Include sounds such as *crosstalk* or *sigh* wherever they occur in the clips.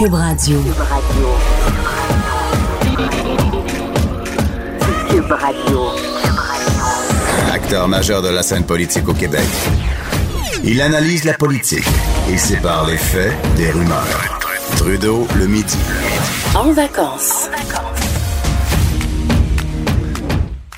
Cube Radio. Cube Radio. Acteur majeur de la scène politique au Québec. Il analyse la politique et sépare les faits des rumeurs. Trudeau le midi. En vacances.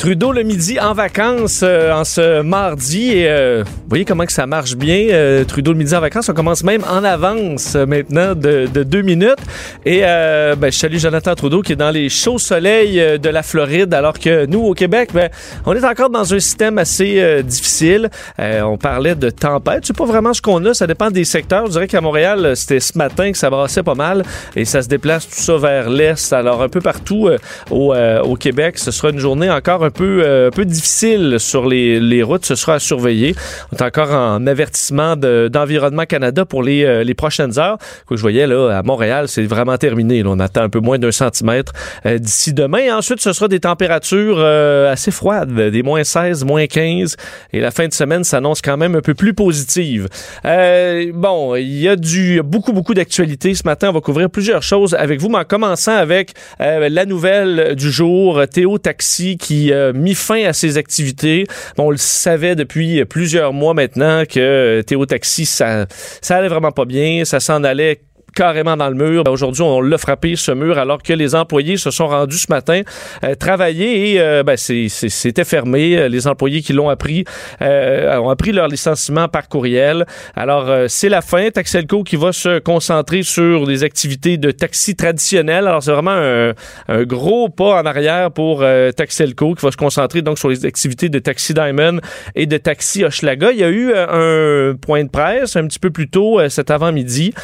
Trudeau le midi en vacances euh, en ce mardi et euh, vous voyez comment que ça marche bien. euh, Trudeau le midi en vacances, on commence même en avance euh, maintenant de, de deux minutes. Et euh, ben, je salue Jonathan Trudeau qui est dans les chauds soleils de la Floride alors que nous au Québec, ben, on est encore dans un système assez difficile. On parlait de tempête, c'est pas vraiment ce qu'on a, ça dépend des secteurs. Je dirais qu'à Montréal, c'était ce matin que ça brassait pas mal et ça se déplace tout ça vers l'est. Alors un peu partout au, au Québec, ce sera une journée encore un peu, euh, un peu difficile sur les, les routes. Ce sera à surveiller. On est encore en avertissement de- d'Environnement Canada pour les, euh, les prochaines heures. Que je voyais là à Montréal, c'est vraiment terminé. on attend un peu moins d'un centimètre euh, d'ici demain. Ensuite, ce sera des températures euh, assez froides, des moins 16, moins 15. Et la fin de semaine s'annonce quand même un peu plus positive. Euh, bon, il y a du beaucoup, beaucoup d'actualités ce matin. On va couvrir plusieurs choses avec vous, mais en commençant avec la nouvelle du jour, Théo Taxi qui a mis fin à ses activités. Bon, on le savait depuis plusieurs mois maintenant que Théo Taxi, ça, ça allait vraiment pas bien, ça s'en allait carrément dans le mur. Ben, Aujourd'hui, on l'a frappé ce mur alors que les employés se sont rendus ce matin euh, travailler et euh, ben, c'était fermé. Euh, Les employés qui l'ont appris euh, ont appris leur licenciement par courriel. Alors, euh, c'est la fin. Taxelco qui va se concentrer sur des activités de taxi traditionnelles. Alors, c'est vraiment un, gros pas en arrière pour Taxelco qui va se concentrer donc sur les activités de Taxi Diamond et de Taxi Hochelaga. Il y a eu un point de presse un petit peu plus tôt cet avant-midi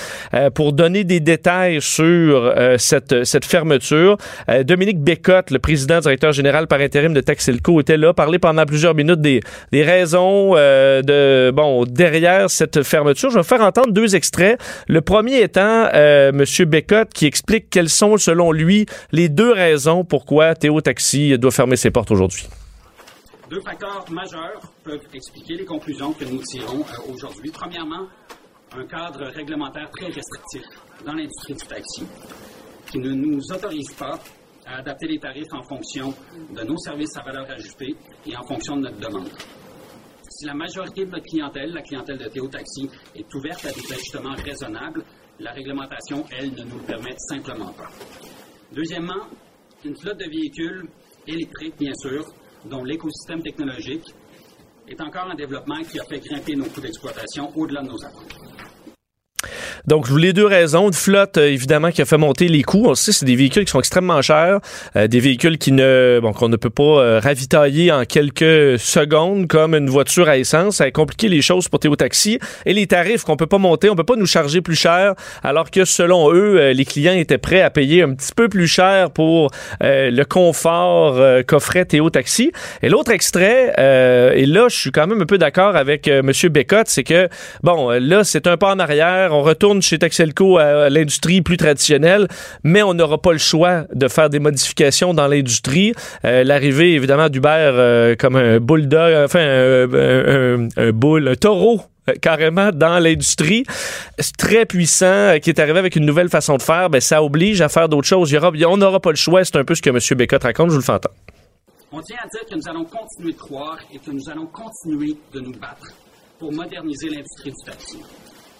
pour donner des détails sur euh, cette, cette fermeture. Euh, Dominique Bécotte, le président directeur général par intérim de Taxelco, était là, parler pendant plusieurs minutes des, des raisons euh, de bon derrière cette fermeture. Je vais faire entendre deux extraits. Le premier étant Monsieur Bécotte qui explique quelles sont selon lui les deux raisons pourquoi Théo Taxi doit fermer ses portes aujourd'hui. Deux facteurs majeurs peuvent expliquer les conclusions que nous tirons aujourd'hui. Premièrement, un cadre réglementaire très restrictif dans l'industrie du taxi qui ne nous autorise pas à adapter les tarifs en fonction de nos services à valeur ajoutée et en fonction de notre demande. Si la majorité de notre clientèle, la clientèle de Théo Taxi, est ouverte à des ajustements raisonnables, la réglementation, elle, ne nous le permet simplement pas. Deuxièmement, une flotte de véhicules électriques, bien sûr, dont l'écosystème technologique est encore en développement qui a fait grimper nos coûts d'exploitation au-delà de nos attentes. Donc, les deux raisons. Une flotte, euh, évidemment, qui a fait monter les coûts. On sait, c'est des véhicules qui sont extrêmement chers, euh, des véhicules qui ne, bon, qu'on ne peut pas euh, ravitailler en quelques secondes comme une voiture à essence. Ça a compliqué les choses pour Théo Taxi. Et les tarifs qu'on peut pas monter, on peut pas nous charger plus cher, alors que selon eux, euh, les clients étaient prêts à payer un petit peu plus cher pour euh, le confort qu'offrait Théo Taxi. Et l'autre extrait, et là, je suis quand même un peu d'accord avec Monsieur Bécotte, c'est que, bon, là, c'est un pas en arrière. On retourne chez Taxelco à, l'industrie plus traditionnelle, mais on n'aura pas le choix de faire des modifications dans l'industrie. Euh, L'arrivée, évidemment, d'Uber euh, comme un bulldog, enfin, un, un, un, un taureau euh, carrément dans l'industrie, très puissant, euh, qui est arrivé avec une nouvelle façon de faire, ben, ça oblige à faire d'autres choses. On n'aura pas le choix, c'est un peu ce que M. Bécotte raconte, je vous le fais entendre. On tient à dire que nous allons continuer de croire et que nous allons continuer de nous battre pour moderniser l'industrie du taxi.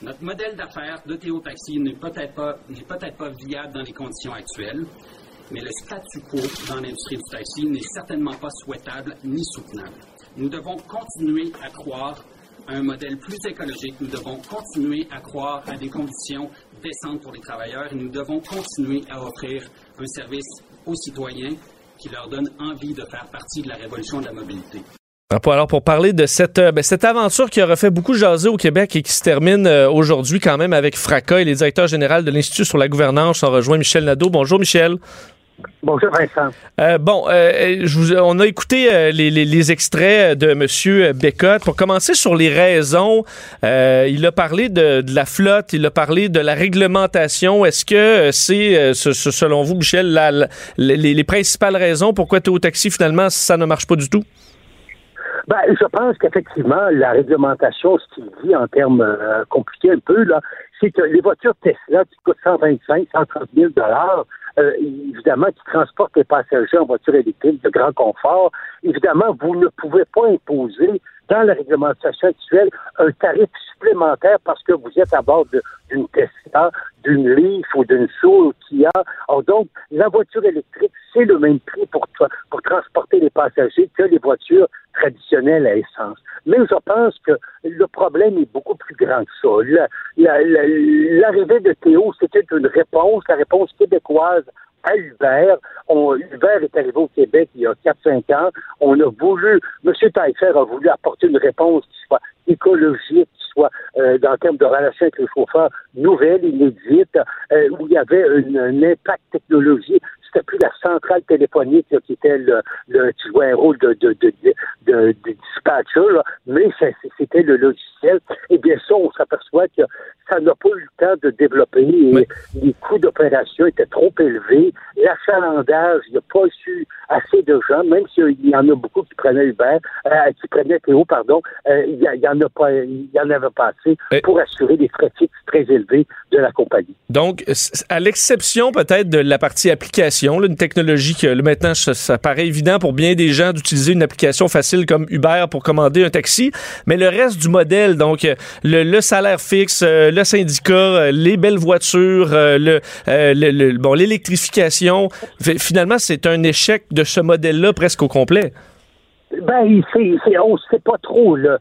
Notre modèle d'affaires de Théo Taxi n'est peut-être pas, peut-être pas viable dans les conditions actuelles, mais le statu quo dans l'industrie du taxi n'est certainement pas souhaitable ni soutenable. Nous devons continuer à croire à un modèle plus écologique. Nous devons continuer à croire à des conditions décentes pour les travailleurs et nous devons continuer à offrir un service aux citoyens qui leur donne envie de faire partie de la révolution de la mobilité. Alors, pour parler de cette, euh, ben, cette aventure qui aura fait beaucoup jaser au Québec et qui se termine euh, aujourd'hui quand même avec fracas et les directeurs généraux de l'Institut sur la gouvernance ont rejoint Michel Nadeau. Bonjour Michel. Bonjour Vincent. Euh, bon, je on a écouté les, les, extraits de M. Bécotte. Pour commencer sur les raisons, il a parlé de, de, la flotte, il a parlé de la réglementation. Est-ce que c'est, selon vous, Michel, la, les, les, principales raisons pourquoi Théo Taxi, finalement, ça ne marche pas du tout? Ben, je pense qu'effectivement, la réglementation, ce qu'il dit en termes euh, compliqués un peu, là, c'est que les voitures Tesla qui coûtent 125, 130 000 dollars, euh, évidemment, qui transportent les passagers en voiture électrique de grand confort, évidemment, vous ne pouvez pas imposer dans la réglementation actuelle un tarif supplémentaire parce que vous êtes à bord d'une Tesla, d'une Leaf ou d'une Soul Kia. Alors donc, la voiture électrique, c'est le même prix pour, pour transporter les passagers que les voitures traditionnelles à essence. Mais je pense que le problème est beaucoup plus grand que ça. L'arrivée de Théo, c'était une réponse, la réponse québécoise à Uber. On, est arrivé au Québec il y a 4-5 ans. On a voulu, M. Taillefer a voulu apporter une réponse qui soit écologique, qui soit, euh, dans le de relation avec le chauffeur, nouvelle, inédite, euh, où il y avait un impact technologique c'était plus la centrale téléphonique qui était le, le qui jouait un rôle de, de, de, de, dispatcher, mais c'était le logiciel. Et bien ça, on s'aperçoit que ça n'a pas eu le temps de développer et les coûts d'opération étaient trop élevés. L'achalandage, il n'y a pas eu assez de gens, même s'il y en a beaucoup qui prenaient Uber, euh, qui prenaient Théo, pardon, euh, il y, en a pas, il y en avait pas assez pour assurer des frais fixes très élevés de la compagnie. Donc, à l'exception peut-être de la partie application, une technologie que maintenant ça, paraît évident pour bien des gens d'utiliser une application facile comme Uber pour commander un taxi, mais le reste du modèle, donc le, salaire fixe, euh, le syndicat, euh, les belles voitures, euh, le, bon l'électrification, finalement c'est un échec de ce modèle-là presque au complet. Ben, c'est, on ne sait pas trop. Le,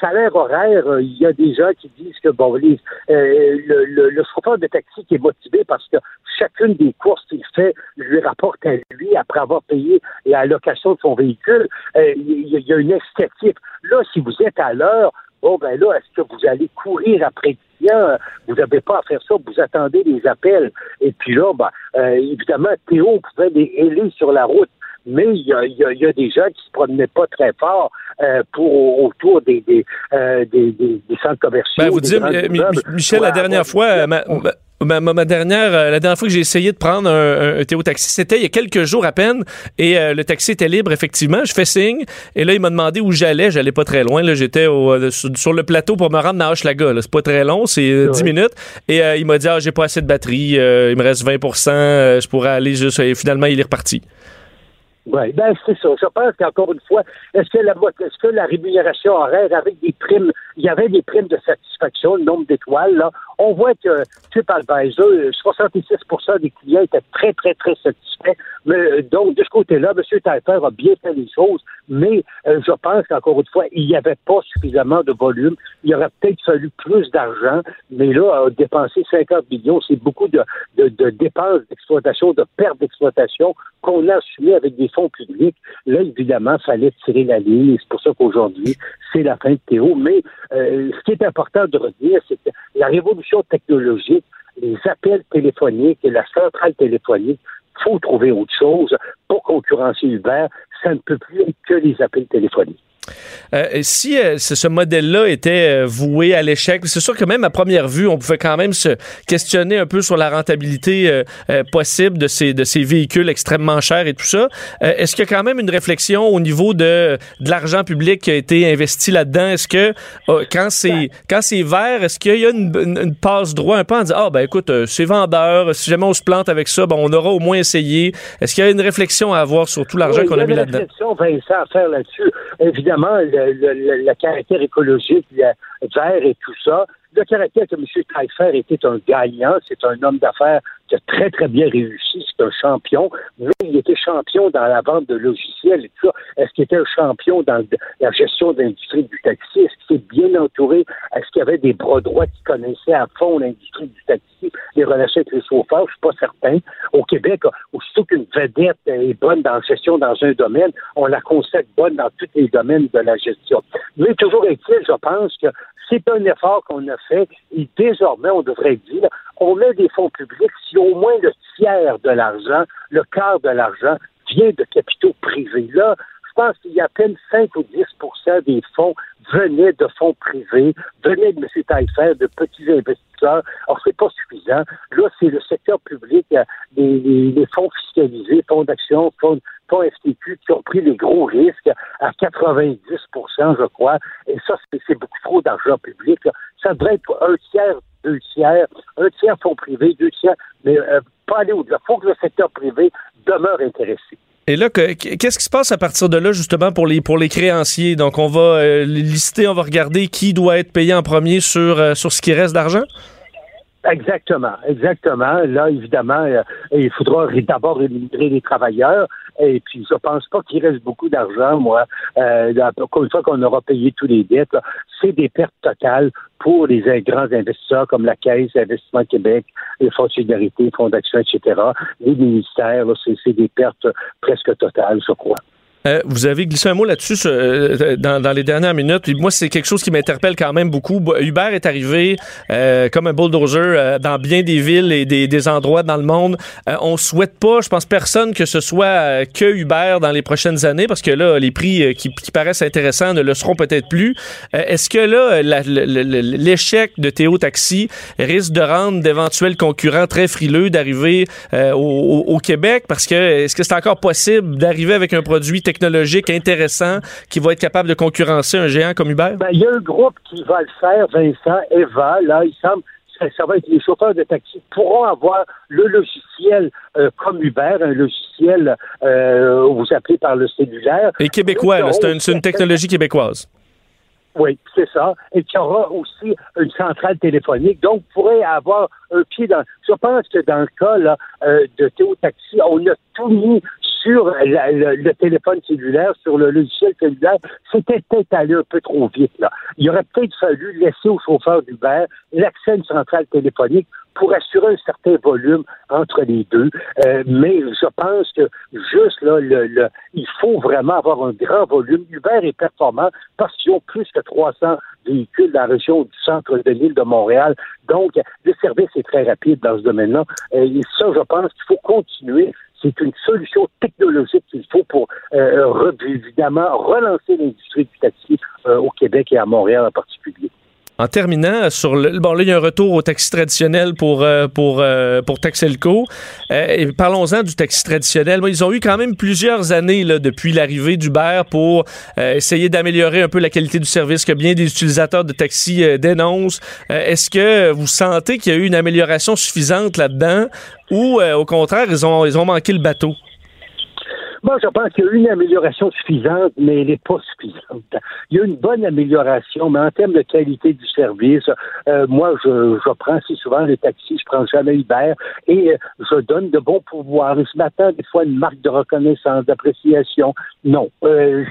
salaire horaire, euh, il y a des gens qui disent que bon, euh, le, le, chauffeur de taxi qui est motivé parce que chacune des courses qu'il fait lui rapporte à lui après avoir payé la location de son véhicule. Euh, il y, a une esthétique. Là, si vous êtes à l'heure, bon ben là, est-ce que vous allez courir après le? Vous n'avez pas à faire ça, vous attendez les appels. Et puis là, ben, évidemment, Théo pouvait les héler sur la route mais il y a, y a, des gens qui se promenaient pas très fort euh, pour autour des, des, euh, des, des, centres commerciaux. Ben, vous dites, Michel, la dernière fois, Ma, dernière, euh, la dernière fois que j'ai essayé de prendre un, Théo taxi, c'était il y a quelques jours à peine, et le taxi était libre effectivement. Je fais signe, et là il m'a demandé où j'allais. J'allais pas très loin. Là, j'étais sur, le plateau pour me rendre à Hochelaga. C'est pas très long, c'est 10 minutes. Et il m'a dit ah j'ai pas assez de batterie, il me reste 20% je pourrais aller juste. Et finalement il est reparti. Oui, ben c'est ça. Je pense qu'encore une fois, est-ce que la est-ce que la rémunération horaire avec des primes, il y avait des primes de satisfaction, le nombre d'étoiles, là. On voit que TripAdvisor, 66 des clients étaient très, très, très satisfaits. Mais euh, donc, de ce côté-là, M. Taillefer a bien fait les choses, mais euh, je pense qu'encore une fois, il n'y avait pas suffisamment de volume. Il aurait peut-être fallu plus d'argent, mais là, dépenser 50 millions, c'est beaucoup de, de dépenses d'exploitation, de pertes d'exploitation qu'on a assumées avec des publics. Là, évidemment, fallait tirer la ligne, c'est pour ça qu'aujourd'hui, c'est la fin de Théo. Mais euh, ce qui est important de redire, c'est que la révolution technologique, les appels téléphoniques et la centrale téléphonique, faut trouver autre chose pour concurrencer Uber. Ça ne peut plus être que les appels téléphoniques. Euh, si euh, ce modèle-là était euh, voué à l'échec, c'est sûr que même à première vue, on pouvait quand même se questionner un peu sur la rentabilité possible de ces, de ces véhicules extrêmement chers et tout ça. Est-ce qu'il y a quand même une réflexion au niveau de, de l'argent public qui a été investi là-dedans? Est-ce que quand c'est quand c'est vert, est-ce qu'il y a une, une, passe droit un peu en disant ah ben écoute c'est vendeur, si jamais on se plante avec ça, ben on aura au moins essayé. Est-ce qu'il y a une réflexion à avoir sur tout l'argent qu'on a mis là-dedans? Il y a une réflexion Vincent à faire là-dessus. Évidemment le, caractère écologique, le vert et tout ça. Le caractère que M. Taillefer était un gagnant, c'est un homme d'affaires qui a très, très bien réussi, c'est un champion, mais il était champion dans la vente de logiciels et tout ça. Est-ce qu'il était un champion dans la gestion de l'industrie du taxi? Est-ce qu'il était bien entouré? Est-ce qu'il y avait des bras droits qui connaissaient à fond l'industrie du taxi? les relations avec les chauffeurs, je suis pas certain. Au Québec, aussitôt qu'une vedette est bonne dans la gestion dans un domaine, on la consacre bonne dans tous les domaines de la gestion. Mais toujours est-il, je pense que c'est un effort qu'on a et désormais, on devrait dire, on met des fonds publics si au moins le tiers de l'argent, le quart de l'argent vient de capitaux privés. Là, pense qu'il y a à peine 5 ou 10% des fonds venaient de fonds privés, venaient de M. Taillefer, de petits investisseurs. Alors, c'est pas suffisant. Là, c'est le secteur public, euh, les, fonds fiscalisés, fonds d'action, fonds, fonds FTQ, qui ont pris les gros risques à 90% je crois. Et ça, c'est beaucoup trop d'argent public. Ça devrait être un tiers, deux tiers, un tiers fonds privés, deux tiers, mais euh, pas aller au-delà. Il faut que le secteur privé demeure intéressé. Et là, qu'est-ce qui se passe à partir de là, justement, pour les, pour les créanciers? Donc, on va euh, lister, on va regarder qui doit être payé en premier sur, euh, sur ce qui reste d'argent? Exactement, exactement. Là, évidemment, euh, il faudra d'abord rémunérer les travailleurs. Et puis, je pense pas qu'il reste beaucoup d'argent, moi. Euh, une fois qu'on aura payé tous les dettes, c'est des pertes totales pour les grands investisseurs comme la Caisse, Investissement Québec, les Fonds de solidarité, Fonds d'action, etc. Les ministères, c'est des pertes presque totales, je crois. Euh, vous avez glissé un mot là-dessus euh, dans, les dernières minutes. moi, c'est quelque chose qui m'interpelle quand même beaucoup. Uber est arrivé euh, comme un bulldozer dans bien des villes et des, endroits dans le monde. on souhaite pas, je pense personne que ce soit que Uber dans les prochaines années parce que là, les prix qui, paraissent intéressants ne le seront peut-être plus. Est-ce que là, l'échec de Théo Taxi risque de rendre d'éventuels concurrents très frileux d'arriver au, au, Québec? Parce que est-ce que c'est encore possible d'arriver avec un produit technologique technologique intéressant qui va être capable de concurrencer un géant comme Uber? Ben, il y a un groupe qui va le faire, Vincent, Eva, là, il semble ça, va être les chauffeurs de taxi pourront avoir le logiciel euh, comme Uber, un logiciel euh, vous appelez par le cellulaire. Et québécois, c'est une, une, technologie québécoise. Oui, c'est ça. Et qui aura aussi une centrale téléphonique. Donc, vous pourrez avoir un pied dans. Je pense que dans le cas là, euh, de Théo Taxi, on a tout mis sur le, téléphone cellulaire, sur le logiciel cellulaire, c'était peut-être allé un peu trop vite. Là. Il aurait peut-être fallu laisser au chauffeur d'Uber l'accès à une centrale téléphonique pour assurer un certain volume entre les deux. Euh, mais je pense que juste là, le, il faut vraiment avoir un grand volume. Uber est performant parce qu'ils ont plus que 300 véhicules dans la région du centre de l'île de Montréal. Donc, le service est très rapide dans ce domaine-là. Et ça, je pense qu'il faut continuer c'est une solution technologique qu'il faut pour euh, évidemment relancer l'industrie du taxi euh, au Québec et à Montréal en particulier. En terminant, sur le, bon là il y a un retour au taxi traditionnel pour euh, pour euh, pour Taxelco. Euh, parlons-en du taxi traditionnel. ils ont eu quand même plusieurs années là, depuis l'arrivée d'Uber pour essayer d'améliorer un peu la qualité du service que bien des utilisateurs de taxi dénoncent. Est-ce que vous sentez qu'il y a eu une amélioration suffisante là-dedans ou au contraire ils ont ils ont manqué le bateau? Moi, je pense qu'il y a une amélioration suffisante, mais elle n'est pas suffisante. Il y a une bonne amélioration, mais en termes de qualité du service, euh, moi, je, je prends si souvent les taxis, je prends jamais Uber, et euh, je donne de bons pouvoirs. Et ce matin, des fois, une marque de reconnaissance, d'appréciation. Non. Euh,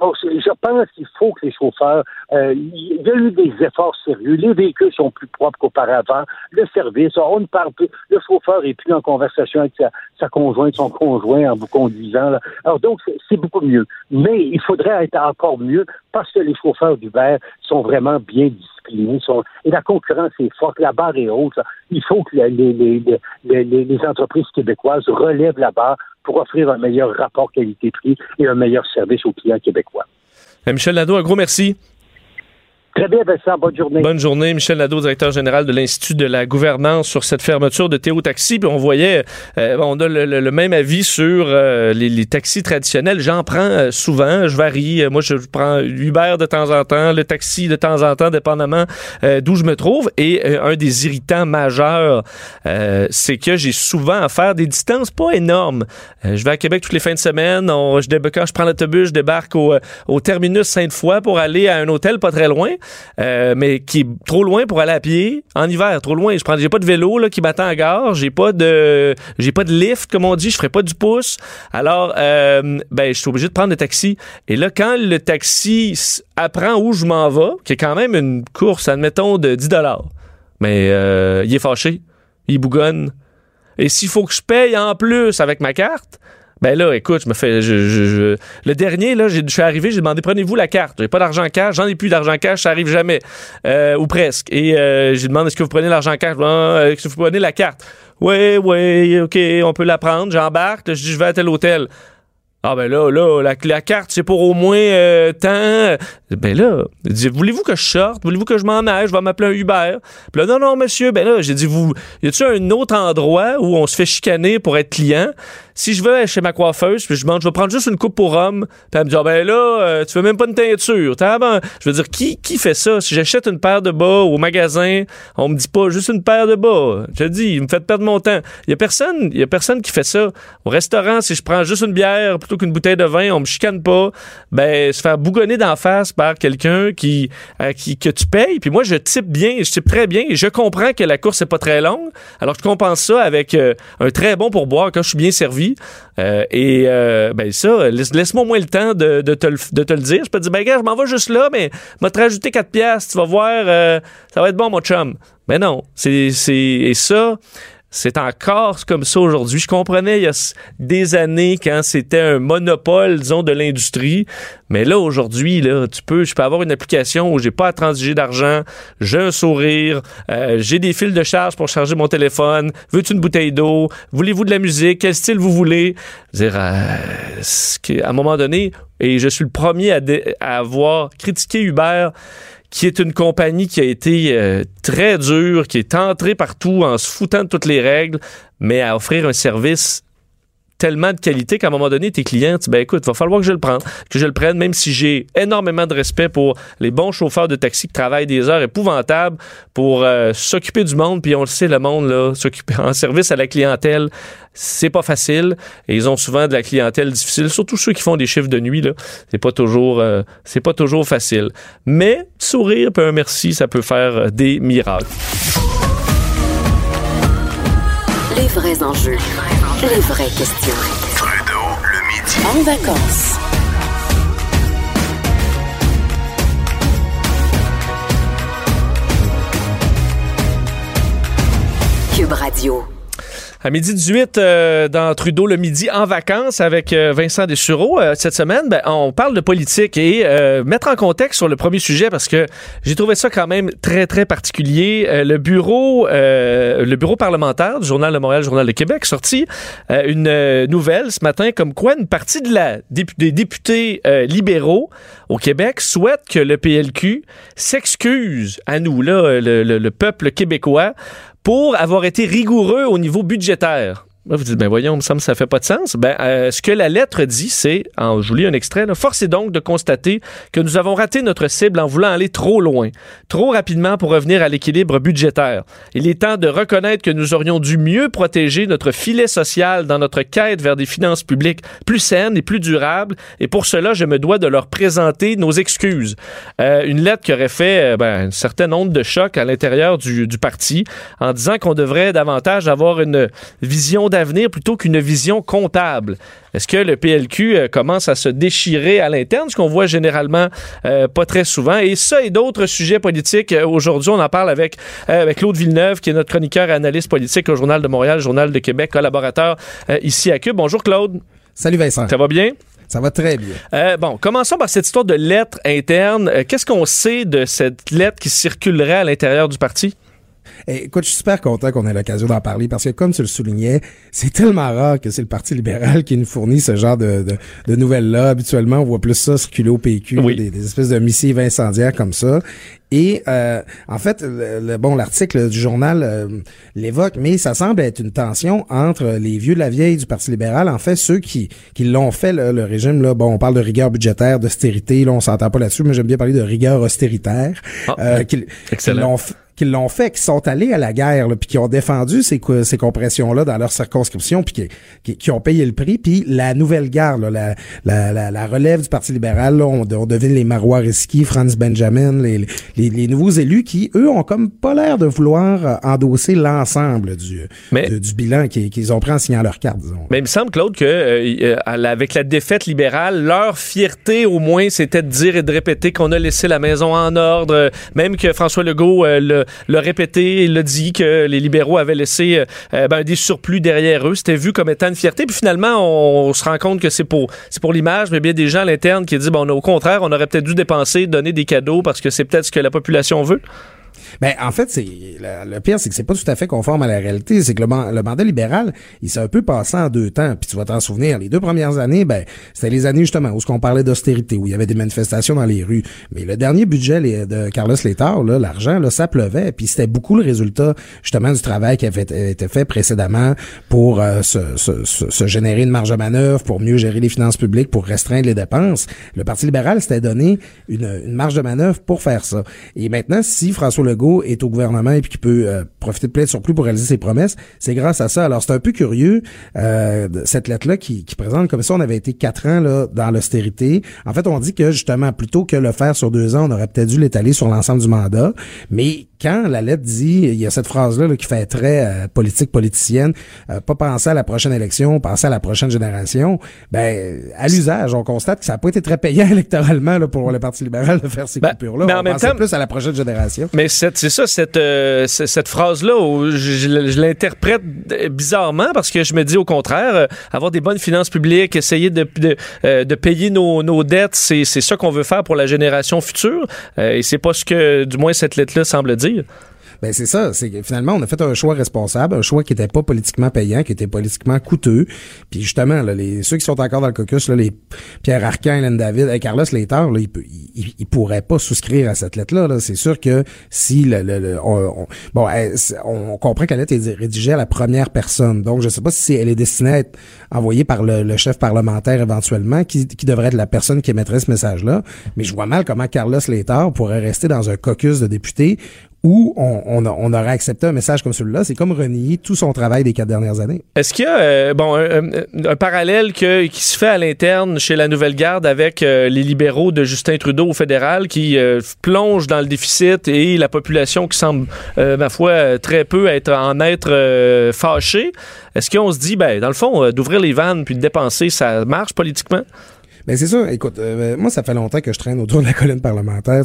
oh, je pense qu'il faut que les chauffeurs, il y a eu des efforts sérieux. Les véhicules sont plus propres qu'auparavant. Le service, on ne parle plus. Le chauffeur est plus en conversation avec sa, sa conjointe, son conjoint en vous conduisant. Alors donc, c'est beaucoup mieux. Mais il faudrait être encore mieux parce que les chauffeurs d'Uber sont vraiment bien disciplinés. et la concurrence est forte, la barre est haute. Il faut que les, entreprises québécoises relèvent la barre pour offrir un meilleur rapport qualité-prix et un meilleur service aux clients québécois. Euh, Michel Nadeau, un gros merci. Très bien, Vincent. Bonne journée. Bonne journée. Michel Nadeau, directeur général de l'Institut de la gouvernance sur cette fermeture de Théo Taxi. On voyait, euh, on a le, même avis sur euh, les, taxis traditionnels. J'en prends euh, souvent. Je varie. Moi, je prends Uber de temps en temps, le taxi de temps en temps, dépendamment d'où je me trouve. Et un des irritants majeurs, c'est que j'ai souvent à faire des distances pas énormes. je vais à Québec toutes les fins de semaine. On, je, quand je prends l'autobus, je débarque au, au terminus Sainte-Foy pour aller à un hôtel pas très loin. Euh, mais qui est trop loin pour aller à pied en hiver, trop loin. Je prends, j'ai pas de vélo là, qui m'attend à gare, j'ai pas de, j'ai pas de lift comme on dit, je ferai pas du pouce. Alors, euh, ben, je suis obligé de prendre le taxi. Et là, quand le taxi apprend où je m'en vais, qui est quand même une course, admettons, de 10 dollars, mais euh, il est fâché. il bougonne. Et s'il faut que je paye en plus avec ma carte, ben là, écoute, je me fais. Je, Le dernier, là, je suis arrivé, j'ai demandé prenez-vous la carte? J'ai pas d'argent cash, j'en ai plus d'argent cash, ça arrive jamais. Euh, ou presque. Et euh, j'ai demandé est-ce que vous prenez l'argent cash? Euh, Est-ce que vous prenez la carte? Oui, oui, OK, on peut la prendre. J'embarque, je dis je vais à tel hôtel. Ah ben là, là, la, carte, c'est pour au moins euh, tant. Ben là, voulez-vous que je sorte? Voulez-vous que je m'en? Je vais m'appeler un Uber. Non, non, monsieur. Ben là, j'ai dit, vous, y a-tu un autre endroit où on se fait chicaner pour être client? Si je vais chez ma coiffeuse, puis je demande, je vais prendre juste une coupe pour homme. Puis elle me dit, ah ben là, euh, tu veux même pas une teinture. Je veux dire, qui, qui fait ça? Si j'achète une paire de bas au magasin, on me dit pas juste une paire de bas. Je dis, il me fait perdre mon temps. Il y a personne, y a personne qui fait ça. Au restaurant, si je prends juste une bière plutôt qu'une bouteille de vin, on me chicane pas. Ben, se faire bougonner d'en face par quelqu'un qui, qui, que tu payes. Puis moi, je type bien, je type très bien et je comprends que la course est pas très longue. Alors, je compense ça avec euh, un très bon pourboire quand je suis bien servi. Euh, et euh, ben ça, laisse- laisse-moi au moins le temps de, te, le, de te le dire. Je peux te dire, ben gars, je m'en vais juste là, mais m'a te rajouter 4 piastres, tu vas voir, euh, ça va être bon, mon chum. Mais non, c'est, c'est, et ça, c'est encore comme ça aujourd'hui. Je comprenais il y a des années quand c'était un monopole, disons, de l'industrie. Mais là, aujourd'hui, là, tu peux, je peux avoir une application où j'ai pas à transiger d'argent, j'ai un sourire, euh, j'ai des fils de charge pour charger mon téléphone. Veux-tu une bouteille d'eau? Voulez-vous de la musique? Quel style vous voulez? Dire, euh, à un moment donné, et je suis le premier à avoir critiqué Uber qui est une compagnie qui a été euh, très dure, qui est entrée partout en se foutant de toutes les règles, mais à offrir un service tellement de qualité qu'à un moment donné, tes clients, tu ben écoute, va falloir que je le prenne, que je le prenne, même si j'ai énormément de respect pour les bons chauffeurs de taxi qui travaillent des heures épouvantables pour euh, s'occuper du monde, puis on le sait, le monde, là, s'occuper en service à la clientèle, c'est pas facile, et ils ont souvent de la clientèle difficile, surtout ceux qui font des chiffres de nuit, là, c'est pas toujours, euh, c'est pas toujours facile. Mais, sourire puis un merci, ça peut faire euh, des miracles. Les vrais enjeux. Les vraies questions. Trudeau, le midi. En vacances. Cube Radio. À midi 18, euh, dans Trudeau le midi en vacances avec euh, Vincent Dessureau. Euh, cette semaine, ben, on parle de politique et euh, mettre en contexte sur le premier sujet parce que j'ai trouvé ça quand même très, très particulier. Euh, le bureau le bureau parlementaire du Journal de Montréal, Journal de Québec, sorti une nouvelle ce matin comme quoi une partie de la, des, députés libéraux au Québec souhaite que le PLQ s'excuse à nous, là, le, le- le peuple québécois, pour avoir été rigoureux au niveau budgétaire. Vous dites, ben voyons, il me ça fait pas de sens. Ben, euh, ce que la lettre dit, c'est, en, je vous lis un extrait, là, force est donc de constater que nous avons raté notre cible en voulant aller trop loin, trop rapidement pour revenir à l'équilibre budgétaire. Il est temps de reconnaître que nous aurions dû mieux protéger notre filet social dans notre quête vers des finances publiques plus saines et plus durables, et pour cela, je me dois de leur présenter nos excuses. Euh, une lettre qui aurait fait euh, ben, une certaine onde de choc à l'intérieur du, du parti en disant qu'on devrait davantage avoir une vision d'avenir plutôt qu'une vision comptable. Est-ce que le PLQ euh, commence à se déchirer à l'interne, ce qu'on voit généralement euh, pas très souvent? Et ça et d'autres sujets politiques, euh, aujourd'hui, on en parle avec, euh, avec Claude Villeneuve, qui est notre chroniqueur et analyste politique au Journal de Montréal, Journal de Québec, collaborateur euh, ici à Cube. Bonjour Claude, Salut Vincent. ça va bien? Ça va très bien. Euh, bon, commençons par cette histoire de lettre interne. Euh, Qu'est-ce qu'on sait de cette lettre qui circulerait à l'intérieur du parti? Eh, écoute, je suis super content qu'on ait l'occasion d'en parler parce que, comme tu le soulignais, c'est tellement rare que c'est le Parti libéral qui nous fournit ce genre de, de, de nouvelles-là. Habituellement, on voit plus ça circuler au PQ, Oui. des, des espèces de missives incendiaires comme ça. Et euh, en fait, le, le- bon, l'article du journal euh, l'évoque, mais ça semble être une tension entre les vieux de la vieille du Parti libéral. En fait, ceux qui, qui l'ont fait, le, le régime, là, bon, on parle de rigueur budgétaire, d'austérité, là, on s'entend pas là-dessus, mais j'aime bien parler de rigueur austéritaire. Ah, euh, qui- excellent. qui l'ont f- qui l'ont fait, qui sont allés à la guerre, là, puis qui ont défendu ces, ces compressions-là dans leur circonscription, puis qui, qui, qui ont payé le prix. Puis la nouvelle garde, là, la, la, la, la relève du Parti libéral, là, on, on devine les Marois Risky, Franz Benjamin, les, les, les nouveaux élus qui, eux, ont comme pas l'air de vouloir euh, endosser l'ensemble du, Mais- du, du bilan qu'ils qu'ils ont pris en signant leur carte, disons. Mais il me semble, Claude, que euh, euh, avec la défaite libérale, leur fierté, au moins, c'était de dire et de répéter qu'on a laissé la maison en ordre. euh, Même que François Legault euh, le- l'a répété, il l'a dit que les libéraux avaient laissé ben, des surplus derrière eux. C'était vu comme étant une fierté. Puis finalement, on, se rend compte que c'est pour, c'est pour l'image, mais bien des gens à l'interne qui disent, bon, au contraire, on aurait peut-être dû dépenser, donner des cadeaux parce que c'est peut-être ce que la population veut. Ben, en fait, c'est le, pire, c'est que c'est pas tout à fait conforme à la réalité. C'est que le, le, mandat libéral, il s'est un peu passé en deux temps. Puis tu vas t'en souvenir, les deux premières années, ben, c'était les années justement où ce qu'on parlait d'austérité, où il y avait des manifestations dans les rues. Mais le dernier budget de Carlos Létard, là, l'argent, là, ça pleuvait. Puis c'était beaucoup le résultat justement du travail qui avait été fait précédemment pour euh, se, se, se, générer une marge de manœuvre, pour mieux gérer les finances publiques, pour restreindre les dépenses. Le Parti libéral s'était donné une, une marge de manœuvre pour faire ça. Et maintenant, si François Legault est au gouvernement et puis qui peut euh, profiter de plein de surplus pour réaliser ses promesses, c'est grâce à ça. Alors c'est un peu curieux euh, cette lettre-là qui, qui, présente comme ça on avait été quatre ans là dans l'austérité. En fait, on dit que justement plutôt que le faire sur deux ans, on aurait peut-être dû l'étaler sur l'ensemble du mandat. Mais quand la lettre dit, il y a cette phrase-là qui fait très euh, politique politicienne, pas penser à la prochaine élection, penser à la prochaine génération, ben à l'usage, on constate que ça n'a pas été très payant *laughs* électoralement là, pour le Parti libéral de faire ces ben, coupures-là. Mais en même temps, plus à la prochaine génération. Mais c'est ça, cette, euh, cette phrase-là, je, l'interprète bizarrement parce que je me dis au contraire, euh, avoir des bonnes finances publiques, essayer de, de, euh, payer nos, nos dettes, c'est ça qu'on veut faire pour la génération future. et c'est pas ce que, du moins, cette lettre-là semble dire. Ben c'est ça, c'est finalement on a fait un choix responsable, un choix qui était pas politiquement payant, qui était politiquement coûteux. Puis justement, là, les ceux qui sont encore dans le caucus, là, les Pierre Arcan, Hélène David, et Carlos Létard, là, ils, il, pourraient pas souscrire à cette lettre-là. -là, c'est sûr que si le, le, on, bon, on, comprend que la lettre est rédigée à la première personne, donc je sais pas si elle est destinée à être envoyée par le, chef parlementaire éventuellement, qui, qui devrait être la personne qui émettrait ce message-là. Mais je vois mal comment Carlos Létard pourrait rester dans un caucus de députés où on, aurait accepté un message comme celui-là. C'est comme renier tout son travail des quatre dernières années. Est-ce qu'il y a euh, bon un, parallèle qui se fait à l'interne chez la Nouvelle Garde avec euh, les libéraux de Justin Trudeau au fédéral qui euh, plongent dans le déficit et la population qui semble, ma foi, très peu être en être fâchée? Est-ce qu'on se dit, ben, dans le fond, d'ouvrir les vannes puis de dépenser, ça marche politiquement? Ben c'est ça. Écoute, euh, moi ça fait longtemps que je traîne autour de la colline parlementaire,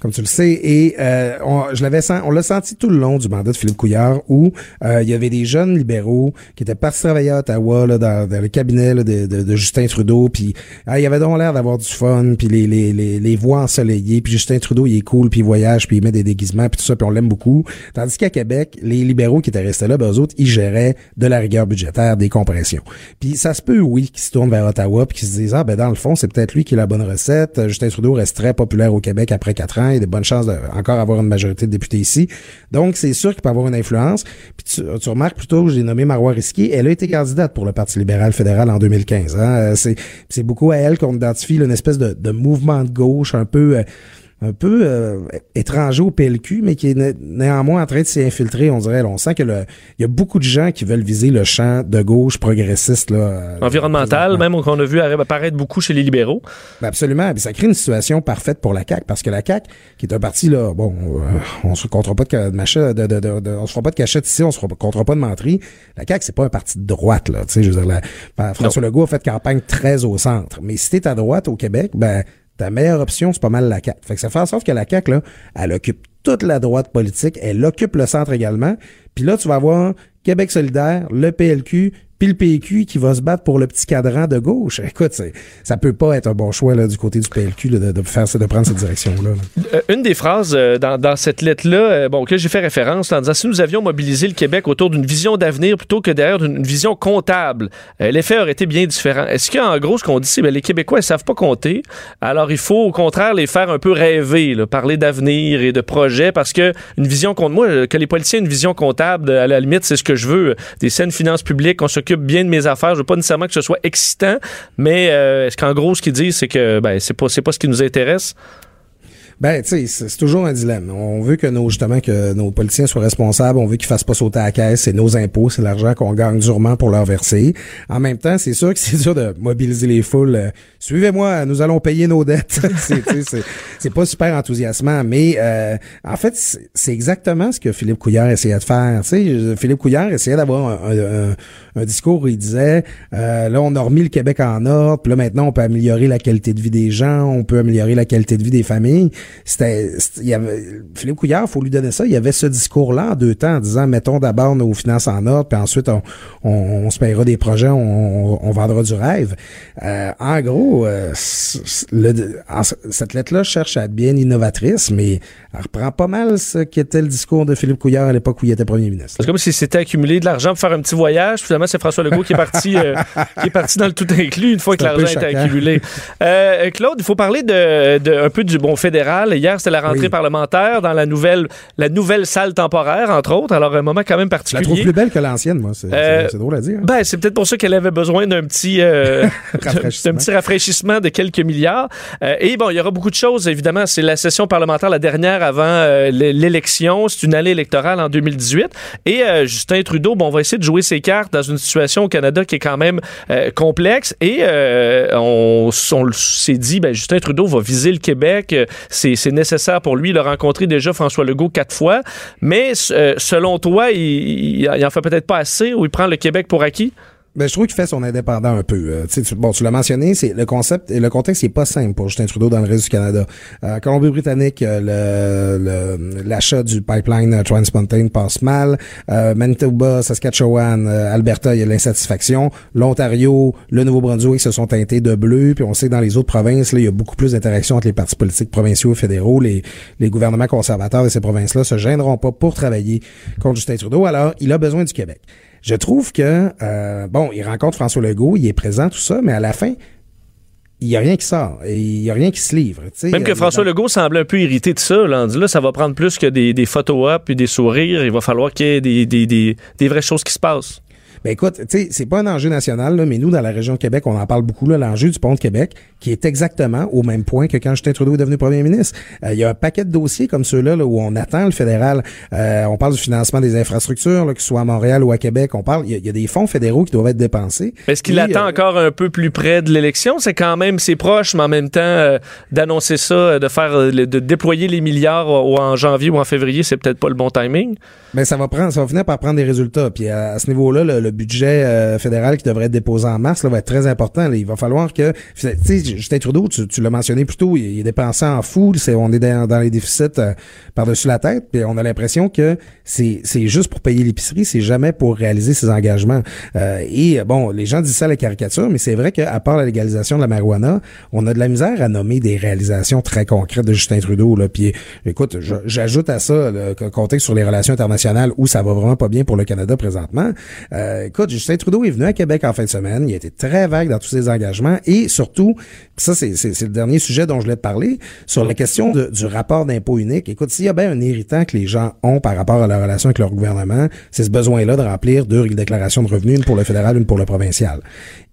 comme tu le sais, et euh, on, je l'avais on l'a senti tout le long du mandat de Philippe Couillard, où euh, il y avait des jeunes libéraux qui étaient partis travailler à Ottawa, là, dans, le cabinet de, de, Justin Trudeau, puis ah, il avait donc l'air d'avoir du fun, puis les, les, les, les voix ensoleillées, puis Justin Trudeau il est cool, puis il voyage, puis il met des déguisements, puis tout ça, puis on l'aime beaucoup. Tandis qu'à Québec, les libéraux qui étaient restés là, ben eux autres, ils géraient de la rigueur budgétaire, des compressions. Puis ça se peut, oui, qu'ils se tournent vers Ottawa, puis qu'ils se disent ah ben dans le fond, c'est peut-être lui qui a la bonne recette. Justin Trudeau reste très populaire au Québec après quatre ans. Il a de bonnes chances d'encore avoir une majorité de députés ici. Donc, c'est sûr qu'il peut avoir une influence. Puis tu, remarques plutôt, j'ai nommé Marois Risky. Elle a été candidate pour le Parti libéral fédéral en 2015. Hein. C'est beaucoup à elle qu'on identifie une espèce de, de mouvement de gauche un peu... Euh, un peu euh, étranger au PLQ, mais qui est néanmoins en train de s'y infiltrer, on dirait. on sent que il y a beaucoup de gens qui veulent viser le champ de gauche progressiste. Là, euh, Environnemental, même qu'on a vu apparaître beaucoup chez les libéraux. Ben absolument. ça crée une situation parfaite pour la CAQ, parce que la CAQ, qui est un parti, là, bon, euh, on se comptera pas de, machette, de, de, de, on se fera pas de cachette ici, on se comptera pas de menterie. La CAQ, c'est pas un parti de droite, là. Tu sais, je veux dire, François Legault a fait campagne très au centre. Mais si t'es à droite au Québec, ben ta meilleure option, c'est pas mal la CAQ. Fait que ça fait en sorte que la CAQ, là, elle occupe toute la droite politique, elle occupe le centre également. Puis là, tu vas avoir Québec solidaire, le PLQ, le PQ qui va se battre pour le petit cadran de gauche. *laughs* Écoute, ça peut pas être un bon choix du côté du PLQ de, de prendre cette direction-là. Euh, une des phrases euh, dans, cette lettre-là, euh, bon, que j'ai fait référence en disant si nous avions mobilisé le Québec autour d'une vision d'avenir plutôt que derrière une vision comptable, l'effet aurait été bien différent. Est-ce qu'en gros, ce qu'on dit, c'est que ben, les Québécois ne savent pas compter, alors il faut au contraire les faire un peu rêver, parler d'avenir et de projets, parce que une vision compte moi, que les politiciens aient une vision comptable, à la limite, c'est ce que je veux, des saines finances publiques, qu'on s'occupe bien de mes affaires. Je veux pas nécessairement que ce soit excitant, mais euh, est-ce qu'en gros, ce qu'ils disent, c'est que ben, c'est pas, pas ce qui nous intéresse? Ben, tu sais, c'est toujours un dilemme. On veut que nos, justement, que nos politiciens soient responsables. On veut qu'ils fassent pas sauter à la caisse. C'est nos impôts, c'est l'argent qu'on gagne durement pour leur verser. En même temps, c'est sûr que c'est *laughs* dur de mobiliser les foules. Suivez-moi, nous allons payer nos dettes. *laughs* c'est pas super enthousiasmant, mais euh, en fait, c'est exactement ce que Philippe Couillard essayait de faire. Tu sais, Philippe Couillard essayait d'avoir un, un, discours où il disait, euh, là, on a remis le Québec en ordre, puis là, maintenant, on peut améliorer la qualité de vie des gens, on peut améliorer la qualité de vie des familles. C'était, il y avait, Philippe Couillard, faut lui donner ça, il y avait ce discours-là en deux temps en disant, mettons d'abord nos finances en ordre, puis ensuite on, on, se payera des projets, on, on, vendra du rêve. Euh, en gros, euh, le, cette lettre-là cherche à être bien innovatrice, mais elle reprend pas mal ce qui était le discours de Philippe Couillard à l'époque où il était premier ministre. C'est comme si c'était accumulé de l'argent pour faire un petit voyage. Finalement, c'est François Legault qui est parti, euh, *laughs* qui est parti dans le tout inclus une fois que l'argent était accumulé. Euh, Claude, il faut parler de, de, un peu du bon fédéral. Hier, c'était la rentrée parlementaire dans la nouvelle, la nouvelle salle temporaire, entre autres. Alors, un moment quand même particulier. Je la trouve plus belle que l'ancienne, moi. C'est euh, drôle à dire. Hein. Ben, c'est peut-être pour ça qu'elle avait besoin d'un petit, euh, *laughs* d'un petit rafraîchissement de quelques milliards. et bon, il y aura beaucoup de choses, évidemment. C'est la session parlementaire, la dernière avant l'élection. C'est une année électorale en 2018. Et Justin Trudeau, bon, on va essayer de jouer ses cartes dans une situation au Canada qui est quand même complexe. Et on, s'est dit, ben, Justin Trudeau va viser le Québec. C'est nécessaire pour lui. Il a rencontré déjà François Legault quatre fois. Mais euh, selon toi, il, il en fait peut-être pas assez ou il prend le Québec pour acquis? Ben, je trouve qu'il fait son indépendant un peu. Euh, tu, bon, tu l'as mentionné, c'est le concept et le contexte n'est pas simple pour Justin Trudeau dans le reste du Canada. Euh, Colombie-Britannique, euh, l'achat du pipeline Trans Mountain passe mal. Euh, Manitoba, Saskatchewan, Alberta, il y a l'insatisfaction. L'Ontario, le Nouveau-Brunswick se sont teintés de bleu. Puis on sait que dans les autres provinces, là, il y a beaucoup plus d'interactions entre les partis politiques provinciaux et fédéraux. Les, les gouvernements conservateurs de ces provinces-là se gêneront pas pour travailler contre Justin Trudeau. Alors, il a besoin du Québec. Je trouve que, euh, bon, il rencontre François Legault, il est présent, tout ça, mais à la fin, il n'y a rien qui sort. Il n'y a rien qui se livre. Même que François Legault semble un peu irrité de ça. Là, là ça va prendre plus que des, des photos up et des sourires. Il va falloir qu'il y ait des, des, des, des vraies choses qui se passent. Ben écoute, tu sais, c'est pas un enjeu national, là, mais nous, dans la région de Québec, on en parle beaucoup, là, l'enjeu du pont de Québec, qui est exactement au même point que quand Justin Trudeau est devenu premier ministre. Euh, il y a un paquet de dossiers comme ceux-là là, où on attend le fédéral. Euh, on parle du financement des infrastructures, là, que ce soit à Montréal ou à Québec. On parle, il y, a, des fonds fédéraux qui doivent être dépensés. Est-ce qu'il attend euh, encore un peu plus près de l'élection? C'est quand même, c'est proche, mais en même temps, d'annoncer ça, de faire, de déployer les milliards en janvier ou en février, c'est peut-être pas le bon timing. Mais ça va prendre, ça va finir par prendre des résultats. Puis à, ce niveau-là, le, budget fédéral qui devrait être déposé en mars là, va être très important. Il va falloir que, tu sais, Justin Trudeau, tu, tu l'as mentionné plus tôt, il, est dépensé en fou. On est dans, les déficits euh, par-dessus la tête. Puis on a l'impression que c'est, c'est juste pour payer l'épicerie, c'est jamais pour réaliser ses engagements. Euh, et bon, les gens disent ça à la caricature, mais c'est vrai qu'à part la légalisation de la marijuana, on a de la misère à nommer des réalisations très concrètes de Justin Trudeau. Là. Puis écoute, j'ajoute à ça le contexte sur les relations internationales où ça va vraiment pas bien pour le Canada présentement. Euh, écoute, Justin Trudeau est venu à Québec en fin de semaine. Il a été très vague dans tous ses engagements et surtout, ça c'est le dernier sujet dont je voulais te parler, sur la question du rapport d'impôt unique. Écoute, s'il y a bien un irritant que les gens ont par rapport à la relation avec leur gouvernement, c'est ce besoin-là de remplir deux déclarations de revenus, une pour le fédéral, une pour le provincial.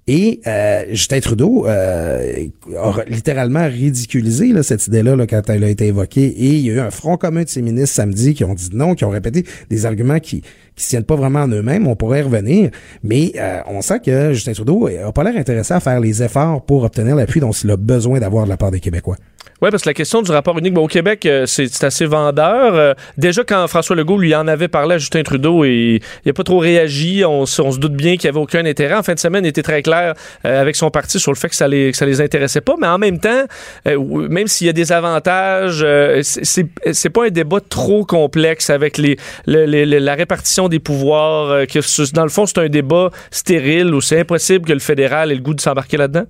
Et euh, Justin Trudeau euh, a littéralement ridiculisé là, cette idée-là là, quand elle a été évoquée. Et il y a eu un front commun de ses ministres samedi qui ont dit non, qui ont répété des arguments qui qui tiennent pas vraiment en eux-mêmes. On pourrait y revenir, mais euh, on sent que Justin Trudeau a pas l'air intéressé à faire les efforts pour obtenir l'appui dont il a besoin d'avoir de la part des Québécois. Oui, parce que la question du rapport unique, au Québec, euh, c'est assez vendeur. Euh, déjà, quand François Legault lui en avait parlé à Justin Trudeau, et, il n'a pas trop réagi. On, se doute bien qu'il n'y avait aucun intérêt. En fin de semaine, il était très clair euh, avec son parti sur le fait que ça les, les intéressait pas. Mais en même temps, même s'il y a des avantages, c'est pas un débat trop complexe avec la répartition des pouvoirs. que dans le fond, c'est un débat stérile où c'est impossible que le fédéral ait le goût de s'embarquer là-dedans?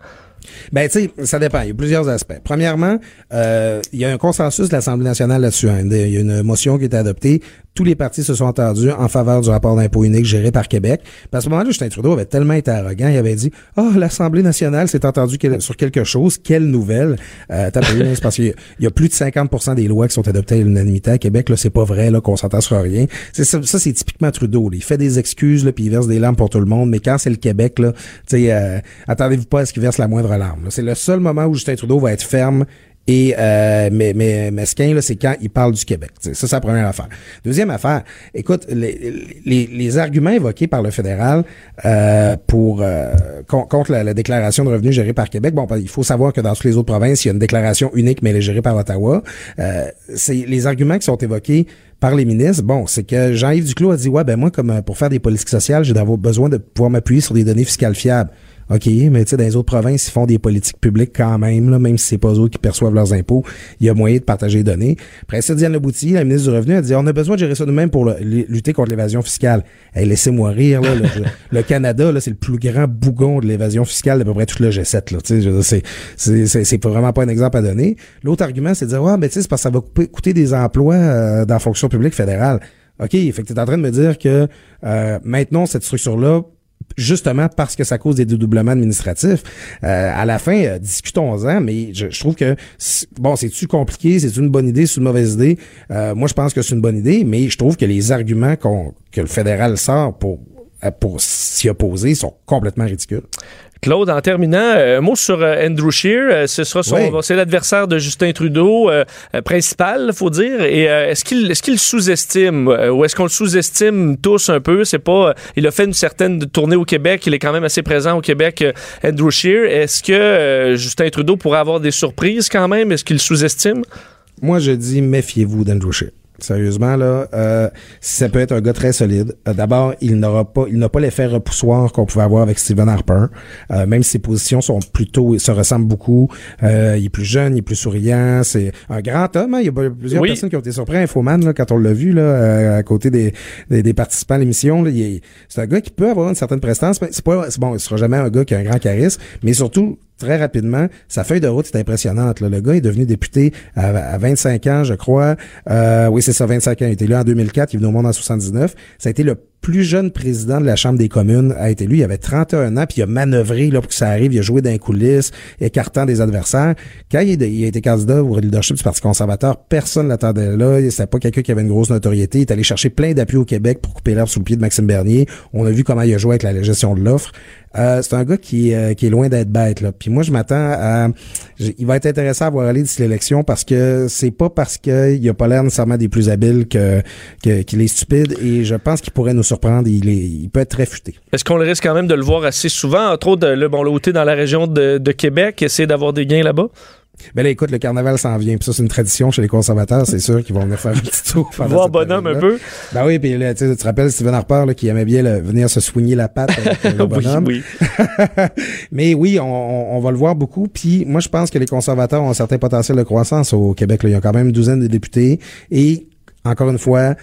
Ben, tu sais, ça dépend. Il y a plusieurs aspects. Premièrement, euh, il y a un consensus de l'Assemblée nationale là-dessus. Hein. Il y a une motion qui été adoptée tous les partis se sont entendus en faveur du rapport d'impôt unique géré par Québec. Puis à ce moment-là, Justin Trudeau avait tellement été arrogant, il avait dit « oh, l'Assemblée nationale s'est entendue sur quelque chose, quelle nouvelle! Euh, » C'est parce qu'il y, a plus de 50% des lois qui sont adoptées à l'unanimité à Québec. Là, c'est pas vrai là qu'on s'entend sur rien. Ça, c'est typiquement Trudeau. Il fait des excuses, puis il verse des larmes pour tout le monde. Mais quand c'est le Québec, là, euh, attendez-vous pas à ce qu'il verse la moindre larme. C'est le seul moment où Justin Trudeau va être ferme et euh, mais, mais mesquin, là, c'est quand il parle du Québec. Ça, c'est la première affaire. Deuxième affaire, écoute, les, les, les arguments évoqués par le fédéral euh, pour euh, contre la, déclaration de revenus gérée par Québec, bon, il faut savoir que dans toutes les autres provinces, il y a une déclaration unique, mais elle est gérée par Ottawa. Euh, c'est les arguments qui sont évoqués par les ministres, bon, c'est que Jean-Yves Duclos a dit, ouais, ben moi, comme euh, pour faire des politiques sociales, j'ai besoin de pouvoir m'appuyer sur des données fiscales fiables. OK, mais tu sais, dans les autres provinces, ils font des politiques publiques quand même, là, même si c'est pas eux qui perçoivent leurs impôts. Il y a moyen de partager les données. Après ça, Diane Leboutillier, la ministre du Revenu, a dit on a besoin de gérer ça nous-mêmes pour le- lutter contre l'évasion fiscale. Hey, laissez-moi rire, là. le, *laughs* le Canada, là, c'est le plus grand bougon de l'évasion fiscale d'à peu près tout le G7, là. Tu sais, je c'est, c'est, c'est, c'est vraiment pas un exemple à donner. L'autre argument, c'est de dire, ouais, mais tu sais, c'est parce que ça va couper- coûter des emplois euh, dans la fonction publique fédérale. OK, fait que tu es en train de me dire que euh, maintenant, cette structure-là, justement parce que ça cause des dédoublements administratifs, euh, à la fin, euh, discutons-en, mais je, je trouve que, bon, c'est-tu compliqué, c'est une bonne idée, c'est une mauvaise idée? Euh, moi, je pense que c'est une bonne idée, mais je trouve que les arguments qu'on, que le fédéral sort pour pour s'y opposer sont complètement ridicules. Claude, en terminant, euh, un mot sur euh, Andrew Scheer. Euh, ce sera son, Oui. c'est l'adversaire de Justin Trudeau euh, principal, faut dire. Et euh, est-ce qu'il est-ce qu'il sous-estime ou est-ce qu'on le sous-estime tous un peu? C'est pas. il a fait une certaine tournée au Québec. Il est quand même assez présent au Québec. Andrew Scheer. Est-ce que euh, Justin Trudeau pourrait avoir des surprises quand même? Est-ce qu'il sous-estime? Moi, je dis méfiez-vous d'Andrew Scheer. Sérieusement, là, euh, ça peut être un gars très solide. Euh, D'abord, il n'aura pas, il n'a pas l'effet repoussoir qu'on pouvait avoir avec Stephen Harper. Euh, même si ses positions sont plutôt, se ressemblent beaucoup. Euh, il est plus jeune, il est plus souriant. C'est un grand homme. hein. Il y a plusieurs Oui. personnes qui ont été surpris Infoman là, quand on l'a vu là, euh, à côté des, des, des participants à l'émission. là. Il est- C'est un gars qui peut avoir une certaine prestance. mais C'est pas, bon, il sera jamais un gars qui a un grand charisme, mais surtout très rapidement, sa feuille de route est impressionnante. là. Le gars est devenu député à, à 25 ans, je crois. Euh, oui, c'est ça, 25 ans. Il était là en 2004, il est venu au monde en 79. Ça a été le plus jeune président de la Chambre des communes a été lui. Il avait 31 ans, puis il a manœuvré là, pour que ça arrive. Il a joué dans les coulisses, écartant des adversaires. Quand il, a été candidat au leadership du Parti conservateur, personne ne l'attendait là. C'était pas quelqu'un qui avait une grosse notoriété. Il est allé chercher plein d'appuis au Québec pour couper l'herbe sous le pied de Maxime Bernier. On a vu comment il a joué avec la gestion de l'offre. Euh, c'est un gars qui, euh, qui est loin d'être bête. Là. Puis moi, je m'attends à... Il va être intéressant à voir aller d'ici l'élection parce que c'est pas parce qu'il a pas l'air nécessairement des plus habiles que que- qu'il est stupide et je pense qu'il pourrait nous surprendre. Il, est, il peut être très. Est-ce qu'on le risque quand même de le voir assez souvent, entre autres, le bon, dans la région de, de Québec, essayer d'avoir des gains là-bas? Ben là, écoute, le carnaval s'en vient. Puis ça, c'est une tradition chez les conservateurs. C'est sûr qu'ils vont venir faire un petit tour. Voir bonhomme un peu? Ben oui, puis là, tu te rappelles Stephen Harper là, qui aimait bien venir se soigner la patte avec le Oui, *laughs* bonhomme? oui. *laughs* Mais oui, on, on- on va le voir beaucoup. Puis moi, je pense que les conservateurs ont un certain potentiel de croissance au Québec. Là. Il y a quand même une douzaine de députés. Et encore une fois,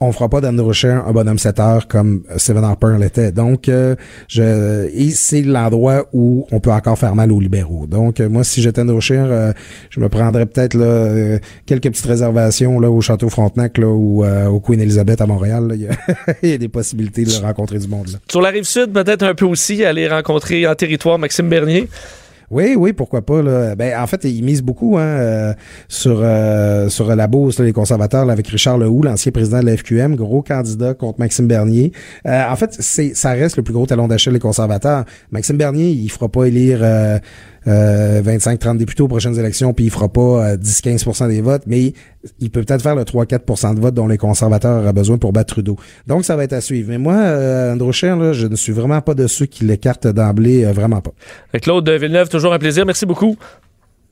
on fera pas d'Andrew Scheer un bonhomme 7 heures comme Stephen Harper l'était. Donc, euh, je et c'est l'endroit où on peut encore faire mal aux libéraux. Donc, euh, moi, si j'étais Andrew Scheer, euh, je me prendrais peut-être là euh, quelques petites réservations là au Château Frontenac là ou euh, au Queen Elizabeth à Montréal. là. *laughs* Il y, a, il y a des possibilités de rencontrer du monde là. Sur la rive sud, peut-être un peu aussi, aller rencontrer en territoire Maxime Bernier. Oui, oui, pourquoi pas. Là. Ben, en fait, ils misent beaucoup hein, euh, sur euh, sur la bourse, les conservateurs, avec Richard Lehoux, l'ancien président de la FQM, gros candidat contre Maxime Bernier. Euh, en fait, c'est ça reste le plus gros talon d'achat des conservateurs. Maxime Bernier, il fera pas élire euh, euh, 25-30 députés aux prochaines élections, puis il fera pas euh, 10-15% des votes, mais il peut peut-être faire le 3-4% de votes dont les conservateurs auraient besoin pour battre Trudeau. Donc, ça va être à suivre. Mais moi, euh, Andrew je ne suis vraiment pas de ceux qui l'écartent d'emblée, euh, vraiment pas. Claude Villeneuve, toujours un plaisir. Merci beaucoup.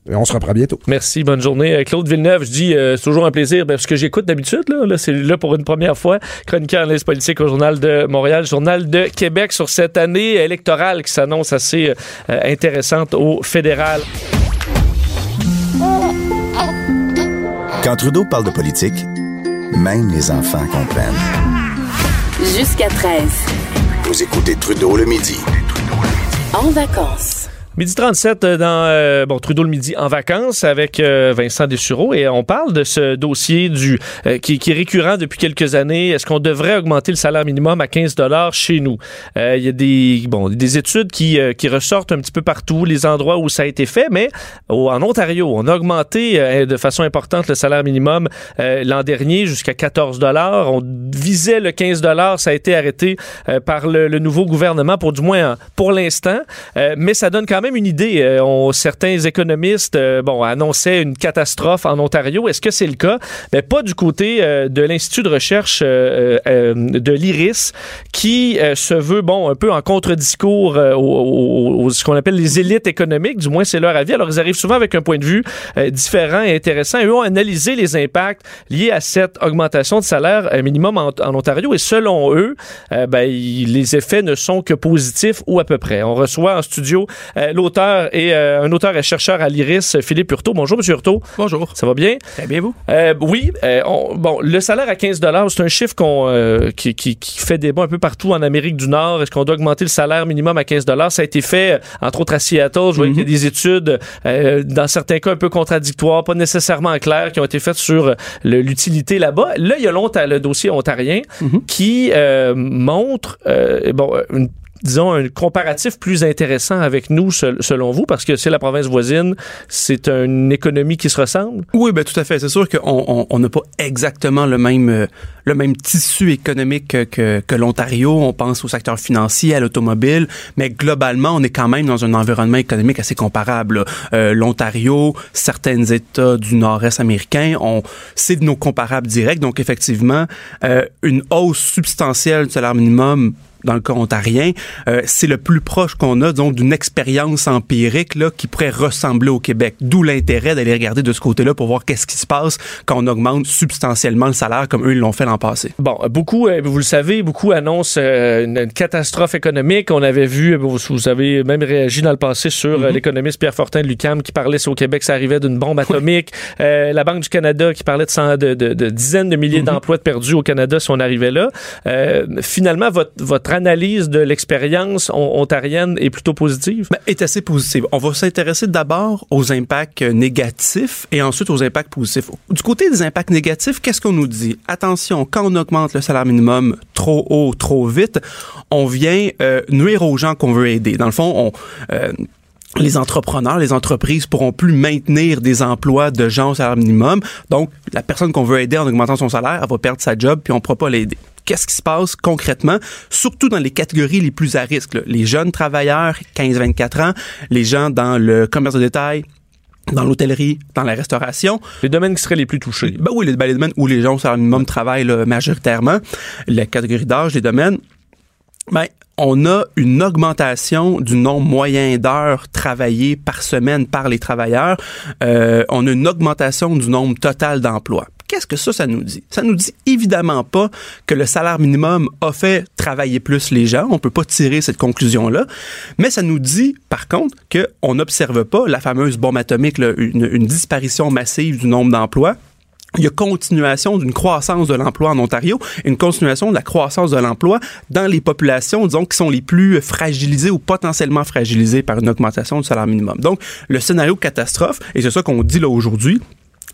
Et on se reprend bientôt. Merci, bonne journée. Euh, Claude Villeneuve, je dis, euh, c'est toujours un plaisir, ben, parce que j'écoute d'habitude, là, là c'est là pour une première fois, chroniqueur analyse politique au Journal de Montréal, Journal de Québec sur cette année électorale qui s'annonce assez euh, intéressante au fédéral. Quand Trudeau parle de politique, même les enfants comprennent. Jusqu'à 13. Vous écoutez Trudeau le midi. En vacances. Midi 37 euh, dans euh, bon Trudeau le midi en vacances avec euh, Vincent Dessureau et on parle de ce dossier du euh, qui, qui est récurrent depuis quelques années. Est-ce qu'on devrait augmenter le salaire minimum à 15 dollars chez nous? Euh, Il y a des bon des études qui euh, qui ressortent un petit peu partout les endroits où ça a été fait, mais au- en Ontario on a augmenté de façon importante le salaire minimum l'an dernier jusqu'à 14 dollars. On visait le 15 dollars, ça a été arrêté par le, le nouveau gouvernement pour du moins euh, pour l'instant, mais ça donne quand même même une idée. Euh, on, certains économistes euh, bon, annonçaient une catastrophe en Ontario. Est-ce que c'est le cas? Mais pas du côté de l'Institut de recherche de l'IRIS, qui se veut, bon, un peu en contre-discours aux, ce qu'on appelle les élites économiques, du moins c'est leur avis. Alors, ils arrivent souvent avec un point de vue différent et intéressant. Eux ont analysé les impacts liés à cette augmentation de salaire minimum en, Ontario et selon eux, ben, les effets ne sont que positifs ou à peu près. On reçoit en studio euh, l'auteur et euh, un auteur et chercheur à l'IRIS, Philippe Hurtaud. Bonjour, Monsieur Hurtaud. Bonjour. Ça va bien? Très bien, vous? Euh, oui. bon, le salaire à 15 c'est un chiffre qu'on, qui, qui, fait débat un peu partout en Amérique du Nord. Est-ce qu'on doit augmenter le salaire minimum à 15 Ça a été fait, entre autres, à Seattle. Je vois qu'il y a mhm. des études, dans certains cas un peu contradictoires, pas nécessairement claires, qui ont été faites sur l'utilité là-bas. Là, il y a longtemps le dossier ontarien mhm. qui montre bon, une disons, un comparatif plus intéressant avec nous, selon vous, parce que c'est la province voisine, c'est une économie qui se ressemble? Oui, ben tout à fait. C'est sûr qu'on n'a pas exactement le même, euh, le même tissu économique que, que, l'Ontario. On pense au secteur financier, à l'automobile, mais globalement, on est quand même dans un environnement économique assez comparable. Euh, L'Ontario, certains États du nord-est américain, on, c'est de nos comparables directs. Donc, effectivement, euh, une hausse substantielle du salaire minimum dans le cas ontarien, euh, c'est le plus proche qu'on a donc d'une expérience empirique là, qui pourrait ressembler au Québec. D'où l'intérêt d'aller regarder de ce côté-là pour voir qu'est-ce qui se passe quand on augmente substantiellement le salaire comme eux ils l'ont fait l'an passé. Bon, beaucoup, euh, vous le savez, beaucoup annoncent euh, une, catastrophe économique. On avait vu, vous, avez même réagi dans le passé sur mm-hmm. l'économiste Pierre Fortin de Lucam qui parlait si au Québec ça arrivait d'une bombe atomique. la Banque du Canada qui parlait de, de, de, dizaines de milliers mm-hmm. d'emplois perdus au Canada si on arrivait là. finalement, votre, votre analyse de l'expérience ontarienne est plutôt positive? Ben, est assez positive. On va s'intéresser d'abord aux impacts négatifs et ensuite aux impacts positifs. Du côté des impacts négatifs, qu'est-ce qu'on nous dit? Attention, quand on augmente le salaire minimum trop haut, trop vite, on vient euh, nuire aux gens qu'on veut aider. Dans le fond, on... Euh, les entrepreneurs, les entreprises pourront plus maintenir des emplois de gens au salaire minimum. Donc, la personne qu'on veut aider en augmentant son salaire, elle va perdre sa job puis on ne pourra pas l'aider qu'est-ce qui se passe concrètement, surtout dans les catégories les plus à risque. Les jeunes travailleurs, 15-24 ans, les gens dans le commerce de détail, dans l'hôtellerie, dans la restauration. Les domaines qui seraient les plus touchés. Ben oui, les, ben, les domaines où les gens au minimum travaillent majoritairement. Les catégories d'âge, les domaines. Ben, on a une augmentation du nombre moyen d'heures travaillées par semaine par les travailleurs. Euh, on a une augmentation du nombre total d'emplois. Qu'est-ce que ça, ça nous dit? Ça nous dit évidemment pas que le salaire minimum a fait travailler plus les gens. On peut pas tirer cette conclusion-là. Mais ça nous dit, par contre, qu'on n'observe pas la fameuse bombe atomique, une, une disparition massive du nombre d'emplois il y a continuation d'une croissance de l'emploi en Ontario, une continuation de la croissance de l'emploi dans les populations, disons, qui sont les plus fragilisées ou potentiellement fragilisées par une augmentation du salaire minimum. Donc, le scénario catastrophe, et c'est ça qu'on dit là aujourd'hui,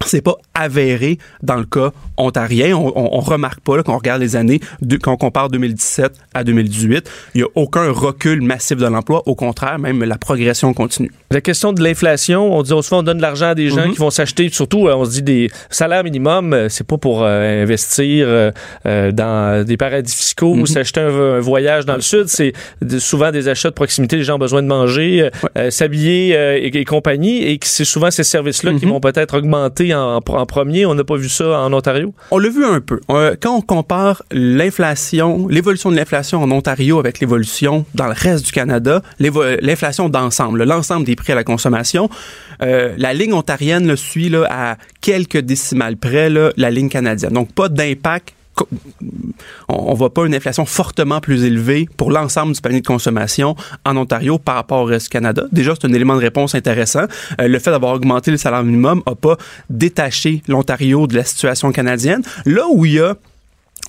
c'est pas avéré dans le cas ontarien. On, on, remarque pas là, quand on regarde les années, de, quand on compare 2017 à 2018, il y a aucun recul massif de l'emploi. Au contraire, même la progression continue. La question de l'inflation, on dit souvent on donne de l'argent à des gens mhm. qui vont s'acheter, surtout euh, on se dit des salaires minimum, euh, c'est pas pour euh, investir dans des paradis fiscaux ou mhm. s'acheter un, voyage dans le sud, c'est souvent des achats de proximité, les gens ont besoin de manger, s'habiller et, compagnie, et c'est souvent ces services-là qui mhm. vont peut-être augmenter en, premier. On n'a pas vu ça en Ontario? On l'a vu un peu. Euh, quand on compare l'inflation, l'évolution de l'inflation en Ontario avec l'évolution dans le reste du Canada, l'inflation d'ensemble, l'ensemble des prix à la consommation, euh, la ligne ontarienne suit là, à quelques décimales près la ligne canadienne. Donc, pas d'impact on, ne voit pas une inflation fortement plus élevée pour l'ensemble du panier de consommation en Ontario par rapport au reste du Canada. Déjà, c'est un élément de réponse intéressant. Euh, le fait d'avoir augmenté le salaire minimum n'a pas détaché l'Ontario de la situation canadienne. Là où il y a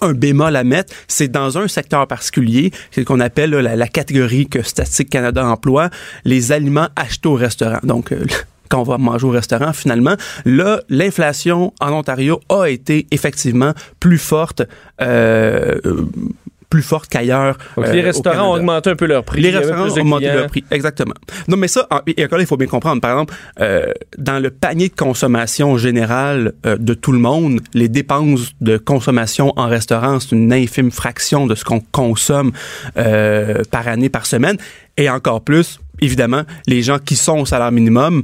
un bémol à mettre, c'est dans un secteur particulier, c'est ce qu'on appelle la, catégorie que Statistique Canada emploie, les aliments achetés au restaurant. Donc, euh, quand on va manger au restaurant, finalement. Là, l'inflation en Ontario a été effectivement plus forte. Euh, plus forte qu'ailleurs. les euh, restaurants ont augmenté un peu leur prix. Les restaurants ont augmenté leur prix, exactement. Non, mais ça, et encore il faut bien comprendre. Par exemple, euh, dans le panier de consommation général euh, de tout le monde, les dépenses de consommation en restaurant, c'est une infime fraction de ce qu'on consomme par année, par semaine. Et encore plus, évidemment, les gens qui sont au salaire minimum,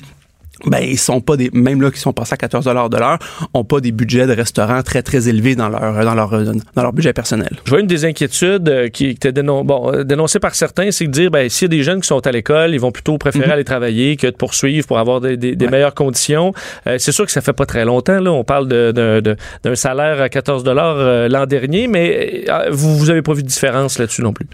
ben ils sont pas des même là qui sont passés à 14 dollars de l'heure ont pas des budgets de restaurants très très élevés dans leur dans leur dans leur budget personnel. Je vois une des inquiétudes euh, qui était dénon bon, euh, dénoncée par certains, c'est de dire ben s'il y a des jeunes qui sont à l'école, ils vont plutôt préférer Mhm. aller travailler que de poursuivre pour avoir des, des- des Ouais. meilleures conditions. Euh, c'est sûr que ça fait pas très longtemps là, on parle d'un salaire à 14 dollars l'an dernier, mais vous vous avez pas vu de différence là-dessus non plus.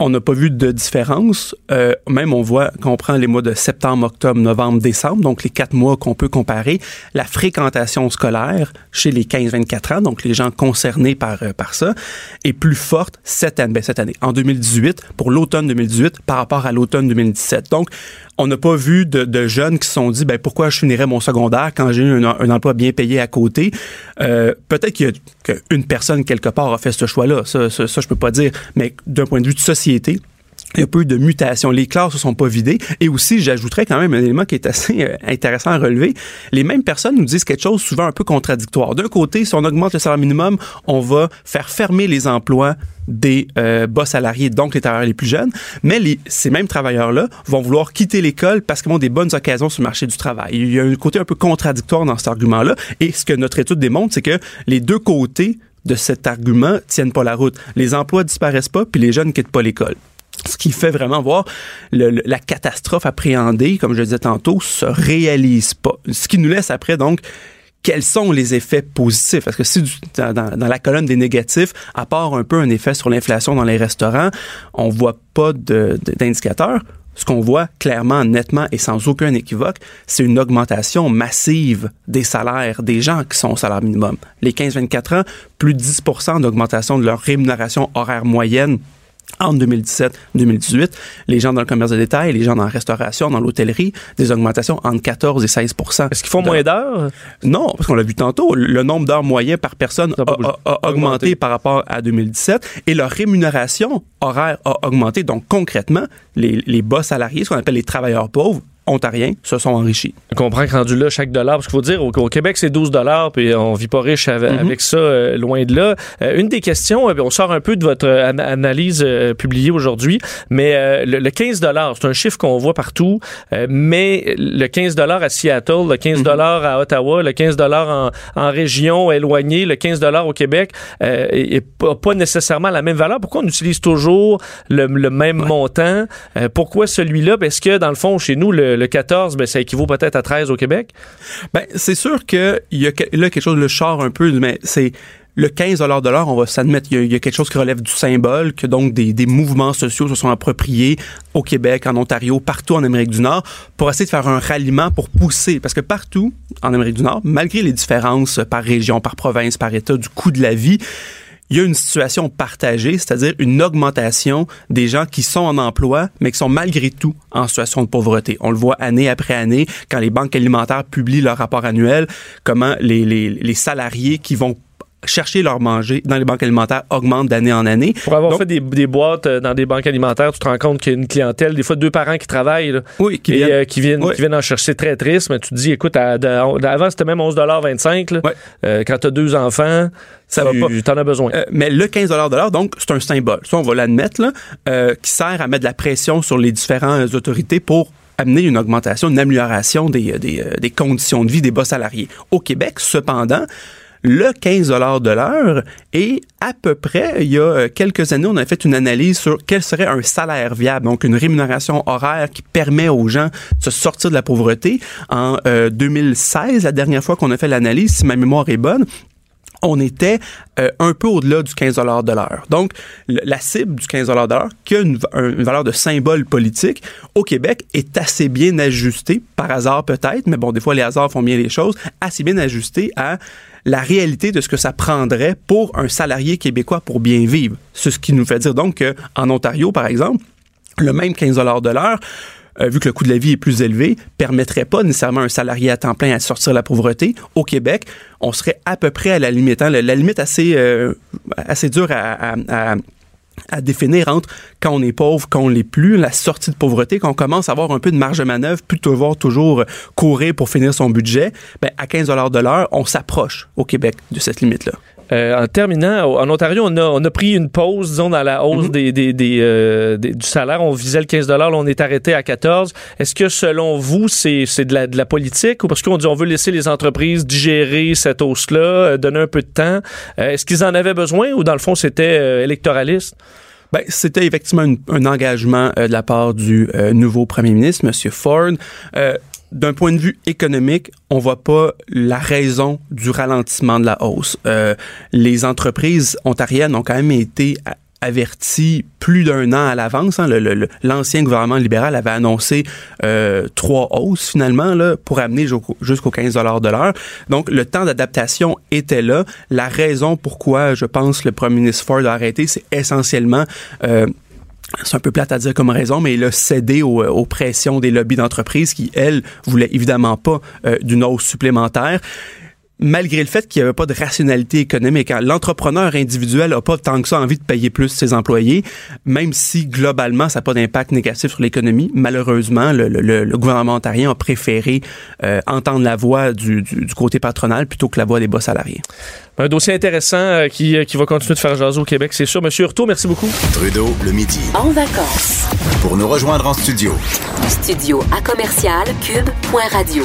On n'a pas vu de différence. Euh, même on voit qu'on prend les mois de septembre, octobre, novembre, décembre, donc les quatre mois qu'on peut comparer, la fréquentation scolaire chez les 15-24 ans, donc les gens concernés par, euh, par ça, est plus forte cette année, ben, cette année, en 2018, pour l'automne 2018 par rapport à l'automne 2017. Donc, on n'a pas vu de, jeunes qui se sont dit ben pourquoi je finirais mon secondaire quand j'ai eu un, un emploi bien payé à côté? Euh, Peut-être qu'il y a qu'une personne quelque part a fait ce choix-là. Ça, ça, ça, je peux pas dire. Mais d'un point de vue de société, il y a peu de mutations. Les classes ne sont pas vidées. Et aussi, j'ajouterais quand même un élément qui est assez euh, intéressant à relever. Les mêmes personnes nous disent quelque chose souvent un peu contradictoire. D'un côté, si on augmente le salaire minimum, on va faire fermer les emplois des euh, bas salariés, donc les travailleurs les plus jeunes. Mais les, ces mêmes travailleurs-là vont vouloir quitter l'école parce qu'ils ont des bonnes occasions sur le marché du travail. Il y a un côté un peu contradictoire dans cet argument-là. Et ce que notre étude démontre, c'est que les deux côtés de cet argument tiennent pas la route. Les emplois disparaissent pas, puis les jeunes quittent pas l'école. Ce qui fait vraiment voir la catastrophe appréhendée, comme je disais tantôt, se réalise pas. Ce qui nous laisse après, donc, quels sont les effets positifs? Parce que si dans, la colonne des négatifs, à part un peu un effet sur l'inflation dans les restaurants, on voit pas d'indicateurs. Ce qu'on voit clairement, nettement et sans aucun équivoque, c'est une augmentation massive des salaires des gens qui sont au salaire minimum. Les 15-24 ans, plus de 10% d'augmentation de leur rémunération horaire moyenne entre 2017-2018, les gens dans le commerce de détail, les gens dans la restauration, dans l'hôtellerie, des augmentations entre 14 et 16% Est-ce qu'ils font moins d'heures? non, parce qu'on l'a vu tantôt, le nombre d'heures moyennes par personne a augmenté par rapport à 2017 et leur rémunération horaire a augmenté. Donc concrètement, les, les bas salariés, ce qu'on appelle les travailleurs pauvres, ontariens, se sont enrichis. On comprend que rendu là, chaque dollar, parce qu'il faut dire, au, au Québec, c'est 12 dollars, puis on vit pas riche avec, Mhm. avec ça, euh, loin de là. Euh, une des questions, euh, on sort un peu de votre ana- analyse euh, publiée aujourd'hui, mais le, le 15 dollars, c'est un chiffre qu'on voit partout, mais le 15 dollars à Seattle, le 15 dollars à Ottawa, le 15 dollars en, en région éloignée, le 15 dollars au Québec, euh, est, est pas, nécessairement la même valeur. Pourquoi on utilise toujours le, le même montant? Pourquoi celui-là? Parce que, dans le fond, chez nous, le, le 14, ben, ça équivaut peut-être à 13 au Québec? Ben, c'est sûr que il y a là quelque chose le char un peu, mais c'est le 15 de l'heure, on va s'admettre, il y, a- quelque chose qui relève du symbole, que donc des mouvements sociaux se sont appropriés au Québec, en Ontario, partout en Amérique du Nord, pour essayer de faire un ralliement pour pousser. Parce que partout en Amérique du Nord, malgré les différences par région, par province, par État, du coût de la vie, il y a une situation partagée, c'est-à-dire une augmentation des gens qui sont en emploi, mais qui sont malgré tout en situation de pauvreté. On le voit année après année quand les banques alimentaires publient leur rapport annuel, comment les, les, les salariés qui vont chercher leur manger dans les banques alimentaires augmentent d'année en année. Pour avoir Donc- fait des, des boîtes euh, dans des banques alimentaires, tu te rends compte qu'il y a une clientèle, des fois deux parents qui travaillent, là, Oui, qui et, viennent- euh, qui, viennent, Ouais. qui viennent en chercher. Très triste, mais tu te dis, écoute, à- de- avant c'était même 11,25 là. Ouais. Euh, quand tu as deux enfants, Ça va pas. tu en as besoin. Euh, mais le 15 de l'heure, donc, c'est un symbole. Ça, on va l'admettre, là, euh, qui sert à mettre de la pression sur les différentes autorités pour amener une augmentation, une amélioration des, des, des conditions de vie des bas salariés. Au Québec, cependant, le 15 de l'heure est à peu près, il y a euh, quelques années, on a fait une analyse sur quel serait un salaire viable, donc une rémunération horaire qui permet aux gens de se sortir de la pauvreté. En euh, 2016, la dernière fois qu'on a fait l'analyse, si ma mémoire est bonne, on était euh, un peu au-delà du 15 de l'heure. Donc, la cible du 15 de l'heure, qui a une, un- une valeur de symbole politique, au Québec, est assez bien ajustée, par hasard peut-être, mais bon, des fois, les hasards font bien les choses, assez bien ajustée à la réalité de ce que ça prendrait pour un salarié québécois pour bien vivre. C'est ce qui nous fait dire donc qu'en Ontario, par exemple, le même 15 de l'heure, euh, vu que le coût de la vie est plus élevé, permettrait pas nécessairement un salarié à temps plein à sortir de la pauvreté. Au Québec, on serait à peu près à la limite. hein, la, limite assez, euh, assez dure à- à définir entre quand on est pauvre, quand on l'est plus, la sortie de pauvreté, quand on commence à avoir un peu de marge de manœuvre, plus de devoir toujours courir pour finir son budget, ben, à 15 de l'heure, on s'approche au Québec de cette limite-là. Euh, en terminant, en Ontario, on a, on a pris une pause, disons, dans la hausse des, des, des, euh, des- du salaire. On visait le 15 là, on est arrêté à 14 Est-ce que, selon vous, c'est c'est de la, de la politique ou parce qu'on dit on veut laisser les entreprises digérer cette hausse-là, euh, donner un peu de temps? Euh, Est-ce qu'ils en avaient besoin ou, dans le fond, c'était euh, électoraliste? Ben, c'était effectivement une- un engagement euh, de la part du euh, nouveau premier ministre, M. Ford. Euh, d'un point de vue économique, on voit pas la raison du ralentissement de la hausse. Euh, les entreprises ontariennes ont quand même été averties plus d'un an à l'avance. hein. L'ancien gouvernement libéral avait annoncé euh, trois hausses finalement là, pour amener jusqu'au jusqu'au 15 de l'heure. Donc le temps d'adaptation était là. La raison pourquoi je pense le premier ministre Ford a arrêté, c'est essentiellement euh, c'est un peu plate à dire comme raison, mais il a cédé aux, aux pressions des lobbies d'entreprises qui, elles, voulaient évidemment pas euh, d'une hausse supplémentaire. Malgré le fait qu'il n'y avait pas de rationalité économique, hein. l'entrepreneur individuel n'a pas tant que ça envie de payer plus ses employés, même si globalement ça n'a pas d'impact négatif sur l'économie. Malheureusement, le, le- le gouvernement ontarien a préféré euh, entendre la voix du, du- du côté patronal plutôt que la voix des bas salariés. Un dossier intéressant euh, qui, euh, qui va continuer de faire jaser au Québec, c'est sûr. Monsieur Hurtaud, merci beaucoup. Trudeau, le midi. En vacances. Pour nous rejoindre en studio, Studio à commercial cube.radio.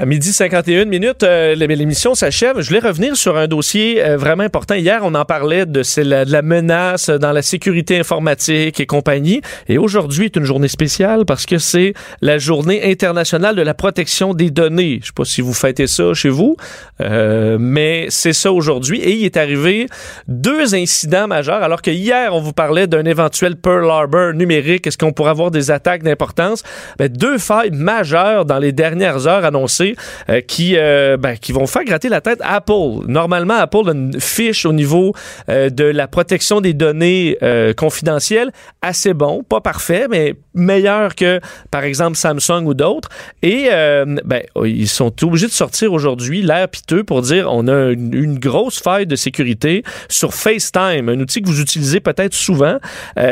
À midi 51 minutes, euh, l'émission s'achève. Je voulais revenir sur un dossier euh, vraiment important. Hier, on en parlait de, la menace dans la sécurité informatique et compagnie. Et aujourd'hui est une journée spéciale parce que c'est la journée internationale de la protection des données. Je sais pas si vous fêtez ça chez vous, euh, mais c'est ça aujourd'hui. Et il est arrivé deux incidents majeurs. Alors que hier, on vous parlait d'un éventuel Pearl Harbor numérique. Est-ce qu'on pourrait avoir des attaques d'importance? Ben, deux failles majeures dans les dernières heures annoncées euh, qui, euh, ben, qui vont faire gratter la tête à Apple. Normalement, Apple a une fiche au niveau euh, de la protection des données confidentielles assez bon, pas parfait, mais meilleur que, par exemple, Samsung ou d'autres. Et ben, ils sont obligés de sortir aujourd'hui l'air piteux pour dire on a une, grosse faille de sécurité sur FaceTime, un outil que vous utilisez peut-être souvent.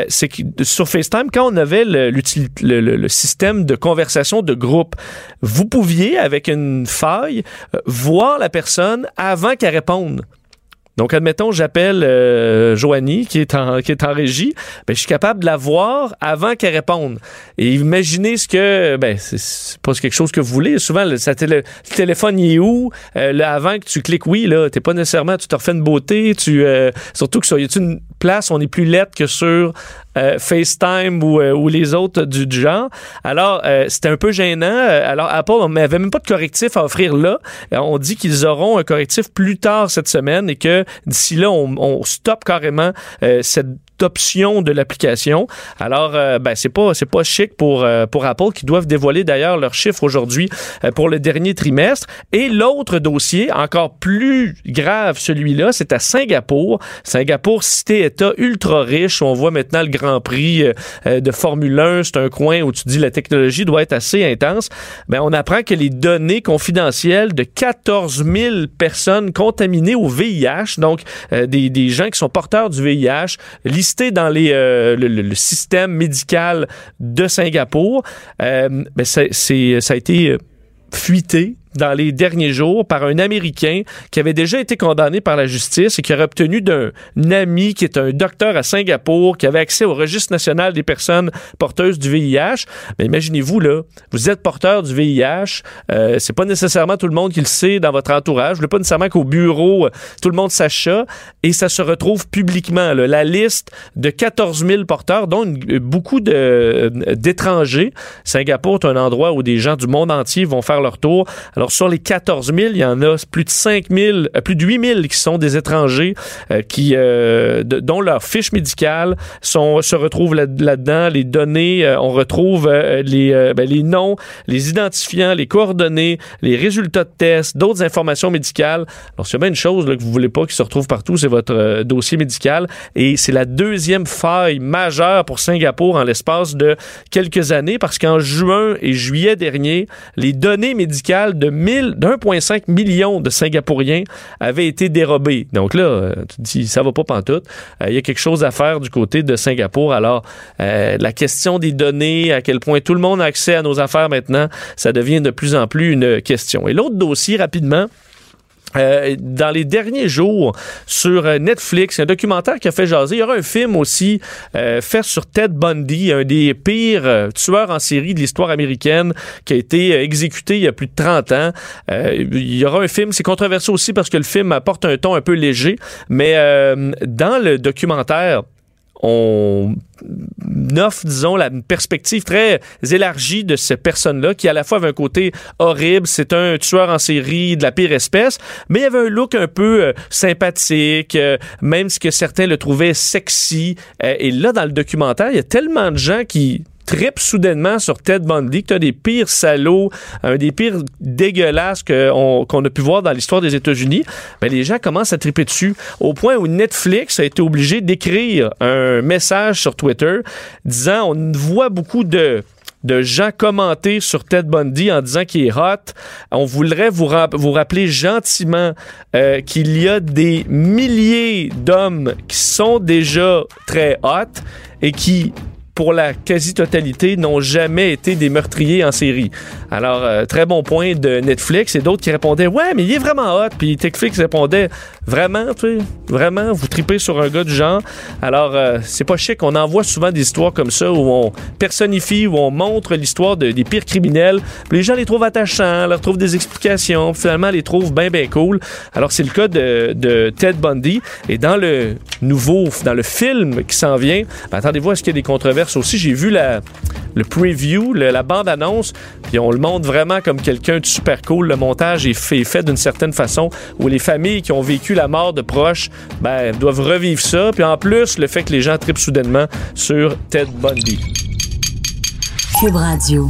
C'est sur FaceTime, quand on avait le système de conversation de groupe, vous pouviez, avec une faille, euh, voir la personne avant qu'elle réponde. Donc, admettons, j'appelle euh, Joanie, qui est, en, qui est en régie. Ben, je suis capable de la voir avant qu'elle réponde. Et imaginez ce que... Ben, c'est- pas quelque chose que vous voulez. Souvent, le, téléphone, il est où? Euh, là, avant que tu cliques oui, là, t'es pas nécessairement... Tu te refais une beauté. Tu, euh, surtout que sur une place, on est plus lettre que sur euh, FaceTime ou, euh, ou les autres du, genre. Alors, euh, c'était un peu gênant. Euh, Alors, Apple, n'avait même pas de correctif à offrir là. Euh, On dit qu'ils auront un correctif plus tard cette semaine et que d'ici là, on, on stoppe carrément cette option de l'application. Alors, euh, ben, c'est pas c'est pas chic pour euh, pour Apple qui doivent dévoiler d'ailleurs leurs chiffres aujourd'hui euh, pour le dernier trimestre. Et l'autre dossier, encore plus grave, celui-là, c'est à Singapour. Singapour, cité-État ultra riche. On voit maintenant le Grand Prix de Formule 1. C'est un coin où tu dis la technologie doit être assez intense. Ben, on apprend que les données confidentielles de 14 000 personnes contaminées au VIH, donc des, des gens qui sont porteurs du VIH, dans euh, le, système médical de Singapour, euh, ben, ça a été euh, fuité dans les derniers jours par un Américain qui avait déjà été condamné par la justice et qui aurait obtenu d'un ami qui est un docteur à Singapour, qui avait accès au registre national des personnes porteuses du VIH. Mais imaginez-vous, là, vous êtes porteur du VIH, euh, c'est pas nécessairement tout le monde qui le sait dans votre entourage, voulez pas nécessairement qu'au bureau, euh, tout le monde sache ça, et ça se retrouve publiquement, là, la liste de 14 000 porteurs, dont une- euh, beaucoup euh, d'étrangers. Singapour est un endroit où des gens du monde entier vont faire leur tour. Alors, sur les 14 000, il y en a plus de 5 000, euh, plus de 8 000 qui sont des étrangers euh, qui, euh, dont leurs fiches médicales sont, se retrouvent là- là-dedans. Les données, euh, on retrouve euh, les, euh, ben, les noms, les identifiants, les coordonnées, les résultats de tests, d'autres informations médicales. Alors, c'est bien une chose là, que vous voulez pas qui se retrouve partout, c'est votre dossier médical. Et c'est la deuxième faille majeure pour Singapour en l'espace de quelques années parce qu'en juin et juillet dernier, les données médicales de de 1000 1,5 million de Singapouriens avaient été dérobés. Donc là, euh, tu dis, ça va pas pantoute. Euh, Il y a quelque chose à faire du côté de Singapour. Alors, euh, la question des données, à quel point tout le monde a accès à nos affaires maintenant, ça devient de plus en plus une question. Et l'autre dossier, rapidement, euh, dans les derniers jours sur euh, Netflix, un documentaire qui a fait jaser. Il y aura un film aussi euh, fait sur Ted Bundy, un des pires euh, tueurs en série de l'histoire américaine qui a été euh, exécuté il y a plus de 30 ans. Il y aura un film, c'est controversé aussi parce que le film apporte un ton un peu léger, mais dans le documentaire, on offre, disons, la perspective très élargie de cette personne-là, qui à la fois avait un côté horrible, c'est un tueur en série de la pire espèce, mais il avait un look un peu euh, sympathique, euh, même si que certains le trouvaient sexy. Euh, et là, dans le documentaire, il y a tellement de gens qui tripent soudainement sur Ted Bundy, que tu as des pires salauds, un des pires dégueulasses qu'on a pu voir dans l'histoire des États-Unis, ben les gens commencent à triper dessus au point où Netflix a été obligé d'écrire un message sur Twitter disant on voit beaucoup de gens commenter sur Ted Bundy en disant qu'il est hot. On voudrait vous, vous rappeler gentiment euh, qu'il y a des milliers d'hommes qui sont déjà très hot et qui pour la quasi-totalité, n'ont jamais été des meurtriers en série. Alors, euh, très bon point de Netflix et d'autres qui répondaient Ouais, mais il est vraiment hot. Puis Netflix répondait Vraiment, tu sais, vraiment, vous tripez sur un gars du genre. Alors, euh, c'est pas chic. On envoie souvent des histoires comme ça où on personnifie, où on montre l'histoire de- des pires criminels. Puis les gens les trouvent attachants, leur trouvent des explications. Puis finalement, les trouvent bien, bien cool. Alors, c'est le cas de, de Ted Bundy. Et dans le nouveau, dans le film qui s'en vient, ben, attendez-vous à ce qu'il y ait des controverses aussi. J'ai vu le preview, la bande-annonce, puis on le montre vraiment comme quelqu'un de super cool. Le montage est fait, est fait d'une certaine façon où les familles qui ont vécu la mort de proches ben, doivent revivre ça. Puis en plus, le fait que les gens tripent soudainement sur Ted Bundy. Cube Radio.